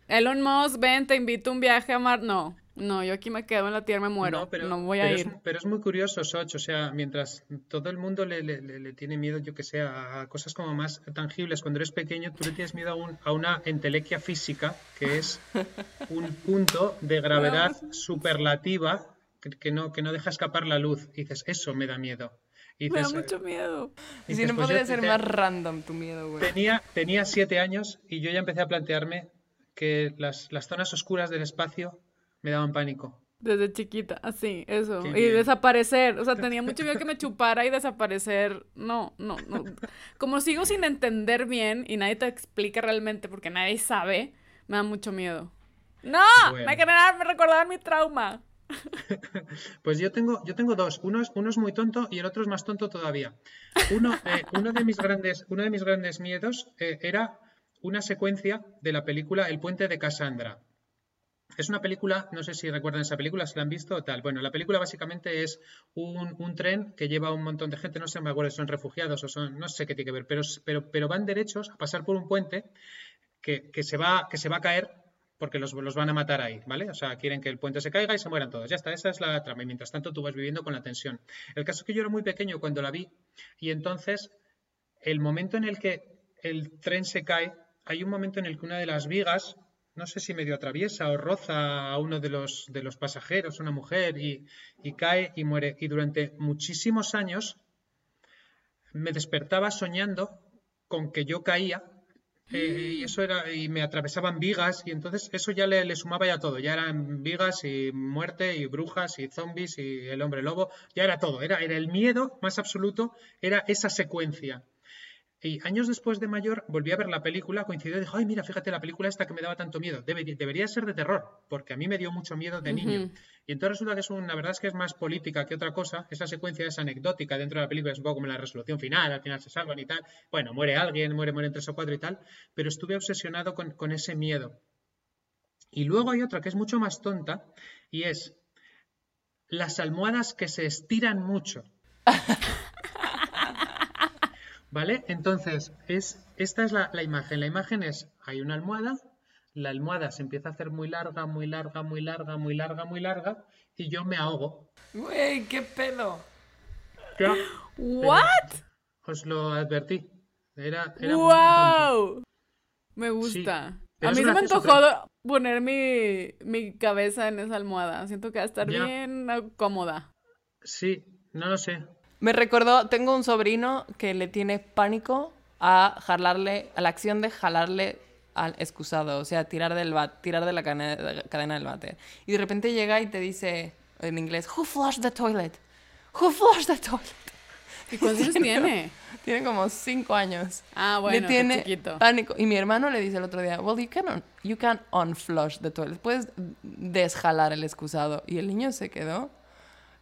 Elon Musk, ven, te invito a un viaje a Mar. No. No, yo aquí me quedo en la tierra, me muero. No,
pero,
voy a
ir. pero es muy curioso, Soch. O sea, mientras todo el mundo le, le, tiene miedo, yo que sé, a cosas como más tangibles, cuando eres pequeño, tú le tienes miedo a, un, a una entelequia física, que es [LAUGHS] un punto de gravedad superlativa que, no, que no deja escapar la luz. Y dices, eso me da miedo.
me da mucho miedo.
Y si no pues podría ser más random tu miedo, güey.
Tenía, tenía siete años y yo ya empecé a plantearme que las, las zonas oscuras del espacio me daban pánico.
Desde chiquita, así, eso. y desaparecer. O sea, tenía mucho miedo que me chupara y desaparecer. No, no, no. Como sigo sin entender bien y nadie te explica realmente porque nadie sabe, me da mucho miedo. ¡No! Me me recordaban mi trauma.
pues yo tengo, yo tengo dos. Uno es, uno es muy tonto y el otro es más tonto todavía. Uno, eh, uno, de, mis grandes, uno de mis grandes miedos eh, era una secuencia de la película El puente de Cassandra. Es una película, no sé si recuerdan esa película, si la han visto o tal. Bueno, la película básicamente es un, tren que lleva un montón de gente, no sé, me acuerdo, son refugiados o son, no sé qué tiene que ver, pero, pero, van derechos a pasar por un puente que, se, va, que se va a caer porque los, los, van a matar ahí, ¿vale? O sea, quieren que el puente se caiga y se mueran todos. Ya está, esa es la trama. Y mientras tanto tú vas viviendo con la tensión. El caso es que yo era muy pequeño cuando la vi y entonces el momento en el que el tren se cae, hay un momento en el que una de las vigas no sé si medio atraviesa o roza a uno de los, de los pasajeros, una mujer, y, cae y muere. Y durante muchísimos años me despertaba soñando con que yo caía eh, y eso era y me atravesaban vigas y entonces eso ya le, le, sumaba ya todo. Ya eran vigas y muerte y brujas y zombies y el hombre lobo ya era todo. Era, era el miedo más absoluto era esa secuencia y años después de mayor volví a ver la película, coincidió y dijo, ay, mira, fíjate la película esta que me daba tanto miedo. debería ser de terror, porque a mí me dio mucho miedo de niño. Y entonces resulta que es una, la verdad es que es más política que otra cosa. Esa secuencia es anecdótica dentro de la película, es un poco como la resolución final, al final se salvan y tal. Bueno, muere alguien, muere, mueren tres o cuatro y tal. Pero estuve obsesionado con, con ese miedo. Y luego hay otra que es mucho más tonta, y es las almohadas que se estiran mucho. [LAUGHS] ¿Vale? Entonces, es, esta es la, imagen. La imagen es, hay una almohada, la almohada se empieza a hacer muy larga, muy larga, muy larga, muy larga, muy larga, y yo me ahogo.
¡Güey, qué pelo!
¿What?
Os lo advertí. Era,
¡Wow! Me gusta. a mí se me antojó poner mi, mi, cabeza en esa almohada. Siento que va a estar bien cómoda.
Sí, no lo sé.
Me recordó, tengo un sobrino que le tiene pánico a jalarle, a la acción de jalarle al excusado, o sea, tirar, del tirar de la cadena, del bate. Y de repente llega y te dice en inglés, Who flushed the toilet? Who flushed the toilet?
¿Y cuántos [LAUGHS] tiene?
Tiene como cinco años.
Ah, bueno,
le tiene pánico. Y mi hermano le dice el otro día, well, you can, you can unflush the toilet. Puedes desjalar el excusado. Y el niño se quedó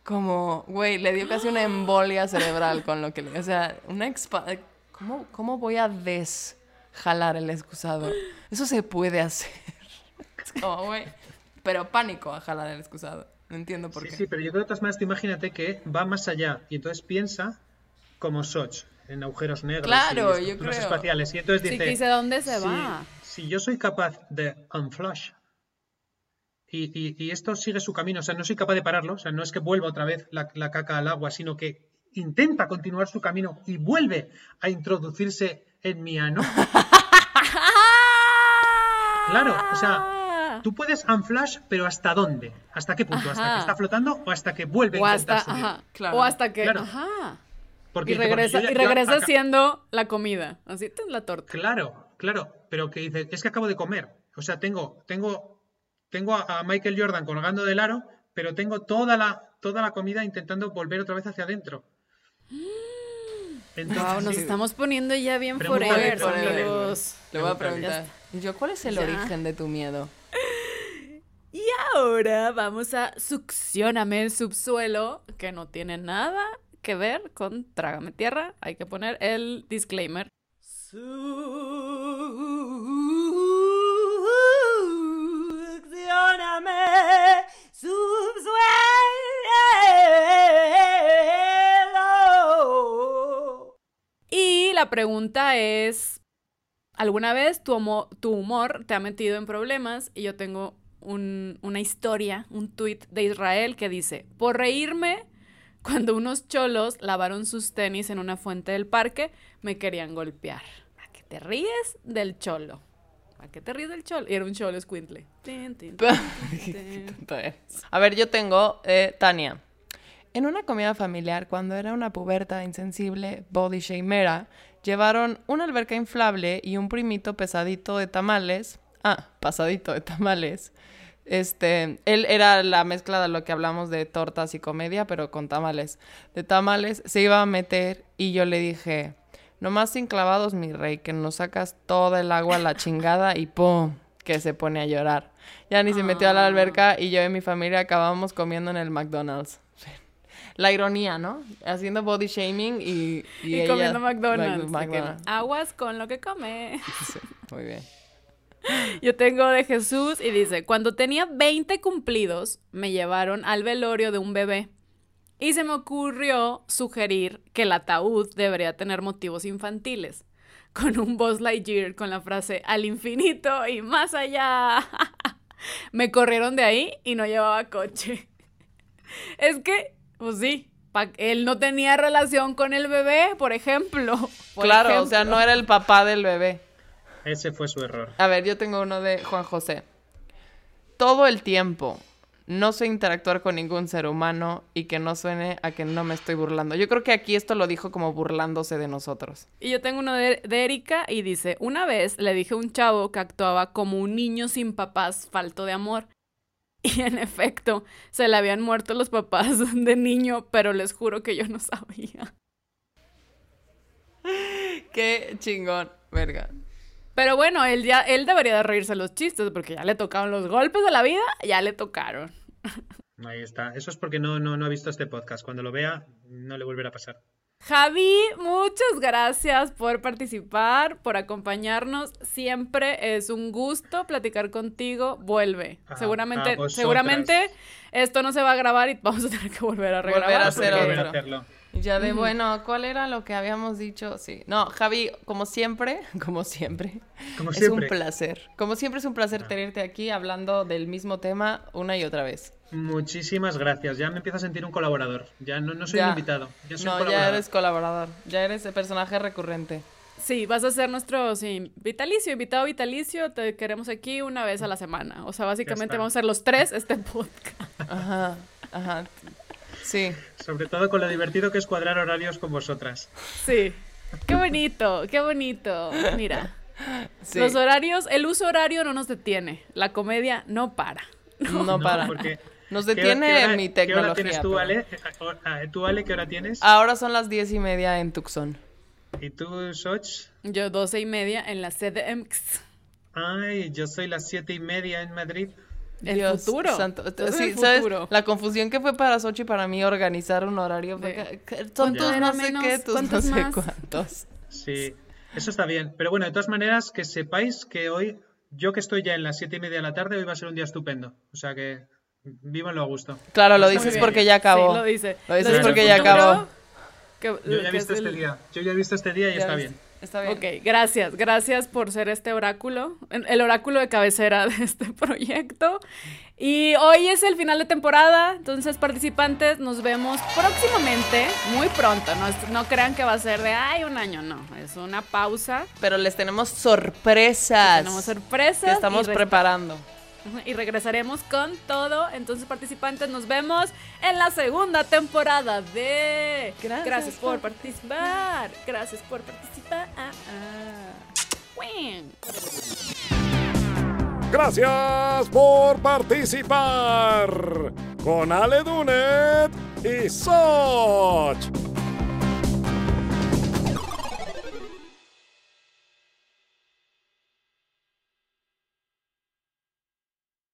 como, güey, le dio casi una embolia cerebral con lo que le... O sea, una expa... ¿Cómo, ¿Cómo voy a desjalar el excusado? Eso se puede hacer. [LAUGHS] Es como, güey... Pero pánico a jalar el excusado. No entiendo por qué.
Sí, pero yo creo que más imagínate que va más allá y entonces piensa como Soch, en agujeros negros
claro, yo creo.
espaciales. Y entonces dice...
Sí, dice dónde se va.
Si yo soy capaz de y, esto sigue su camino, o sea, no soy capaz de pararlo, o sea, no es que vuelva otra vez la, caca al agua, sino que intenta continuar su camino y vuelve a introducirse en mi ano. [LAUGHS] Claro, o sea, tú puedes unflash, pero ¿hasta dónde? ¿Hasta qué punto? ¿Hasta que está flotando o hasta que vuelve
a intentar hasta, O hasta que... Ajá. Porque, y regresa, y regresa siendo la comida. Así la torta.
Claro, claro. Pero que dice, es que acabo de comer. O sea, tengo, tengo tengo a, Michael Jordan colgando del aro, pero tengo toda la, toda la comida intentando volver otra vez hacia adentro.
wow, nos estamos poniendo ya bien forever, amigos.
Le voy a preguntar. Yo, ¿cuál es el origen de tu miedo?
Y ahora vamos a Succioname el subsuelo, que no tiene nada que ver con Trágame Tierra. Hay que poner el disclaimer. Y la pregunta es, ¿alguna vez tu, humor te ha metido en problemas? Y yo tengo un- una historia, un tweet de Israel que dice, por reírme, cuando unos cholos lavaron sus tenis en una fuente del parque, me querían golpear. ¿A qué te ríes del cholo? ¿A qué te ríes del cholo? Y era un cholo escuintle. Tin, tin, tin, [LAUGHS] tin, tin.
A ver, yo tengo eh, Tania. En una comida familiar, cuando era una puberta insensible, body shamera, llevaron una alberca inflable y un primito pesadito de tamales. Ah, pasadito de tamales. Este, él era la mezcla de lo que hablamos de tortas y comedia, pero con tamales. De tamales se iba a meter y yo le dije, nomás sin clavados, mi rey, que nos sacas toda el agua a la chingada y ¡pum! que se pone a llorar. Ya ni se metió a la alberca y yo y mi familia acabamos comiendo en el McDonald's. [LAUGHS] La ironía, ¿no? Haciendo body shaming y...
Y,
ella-
comiendo McDonald's.
McDonald's.
Aguas con lo que come.
Sí, muy bien. [LAUGHS]
Yo tengo de Jesús y dice, cuando tenía 20 cumplidos, me llevaron al velorio de un bebé. Y se me ocurrió sugerir que el ataúd debería tener motivos infantiles. Con un Buzz Lightyear con la frase al infinito y más allá. [LAUGHS] me corrieron de ahí y no llevaba coche. [LAUGHS] Es que, pues sí, pa- él no tenía relación con el bebé, por ejemplo. [LAUGHS] Por
claro, o sea, no era el papá del bebé.
Ese fue su error.
A ver, yo tengo uno de Juan José. Todo el tiempo. No sé interactuar con ningún ser humano y que no suene a que no me estoy burlando. Yo creo que aquí esto lo dijo como burlándose de nosotros.
Y yo tengo uno de, de Erika y dice, una vez le dije a un chavo que actuaba como un niño sin papás, falto de amor. [LAUGHS] Y en efecto, se le habían muerto los papás [LAUGHS] de niño, pero les juro que yo no sabía. [LAUGHS]
Qué chingón, verga.
Pero bueno, él ya, él debería de reírse los chistes, porque ya le tocaron los golpes de la vida, ya le tocaron.
Ahí está. Eso es porque no, no, no ha visto este podcast. Cuando lo vea, no le volverá a pasar.
Javi, muchas gracias por participar, por acompañarnos. Siempre es un gusto platicar contigo. Vuelve.
A-
seguramente, seguramente esto no se va a grabar y vamos a tener que volver a
Volver a
regrabar.
hacer
volver a
otro.
hacerlo.
Ya de, bueno, ¿cuál era lo que habíamos dicho? Sí. No, Javi, como siempre, [LAUGHS] como siempre,
Como
es
siempre.
un placer. Como siempre es un placer tenerte aquí hablando del mismo tema una y otra vez.
Muchísimas gracias. Ya me empiezo a sentir un colaborador. Ya no, no soy
Ya.
un invitado. Ya soy un
No, ya
colaborador.
eres colaborador, ya eres el personaje recurrente.
Sí, vas a ser nuestro sí, vitalicio, invitado vitalicio. Te queremos aquí una vez a la semana. O sea, básicamente vamos a ser los tres este [LAUGHS] podcast.
Ajá, ajá. Sí.
Sobre todo con lo divertido que es cuadrar horarios con vosotras.
Sí. Qué bonito, qué bonito. Mira,
sí.
los horarios, el uso horario no nos detiene. La comedia no para.
No, para.
porque-
Nos
¿Qué-
detiene
qué hora-
mi
¿Qué hora
tecnología.
tienes tú,
pero-
Ale? Eh, ¿Tú, Ale, qué hora tienes?
Ahora son las diez y media en Tucson.
¿Y tú, Soch?
Yo doce y media en la CDMX.
Ay, yo soy las siete y media en Madrid.
El
Dios
futuro.
santo. Sí,
el
¿sabes?
futuro.
La confusión que fue para Sochi para mí organizar un horario.
De-
Son
¿Cuánto
tus no sé
menos?
qué, tus no
¿Cuántos
sé
más?
cuántos.
Sí, eso está bien. Pero bueno, de todas maneras, que sepáis que hoy, yo que estoy ya en las siete y media de la tarde, hoy va a ser un día estupendo. O sea que vívanlo a gusto.
Claro, lo dices porque ya acabó.
Sí, lo dice.
Lo dices
porque ya
acabó.
Yo ya he visto
es
este día. Yo ya he visto este día y
Ya
está
ves,
bien.
Está bien.
Ok, gracias, gracias por ser este oráculo, el oráculo de cabecera de este [LAUGHS] proyecto. Y hoy es el final de temporada, entonces participantes, nos vemos próximamente, muy pronto. No, no crean que va a ser de, ay, un año, no, es una pausa.
Pero les tenemos sorpresas.
Tenemos sorpresas.
que estamos preparando.
Y regresaremos con todo. Entonces, participantes, nos vemos en la segunda temporada de.
Gracias
por
por-
participar. Gracias por participar. Ah, ah.
Gracias por participar con Ale Dunet y Soch.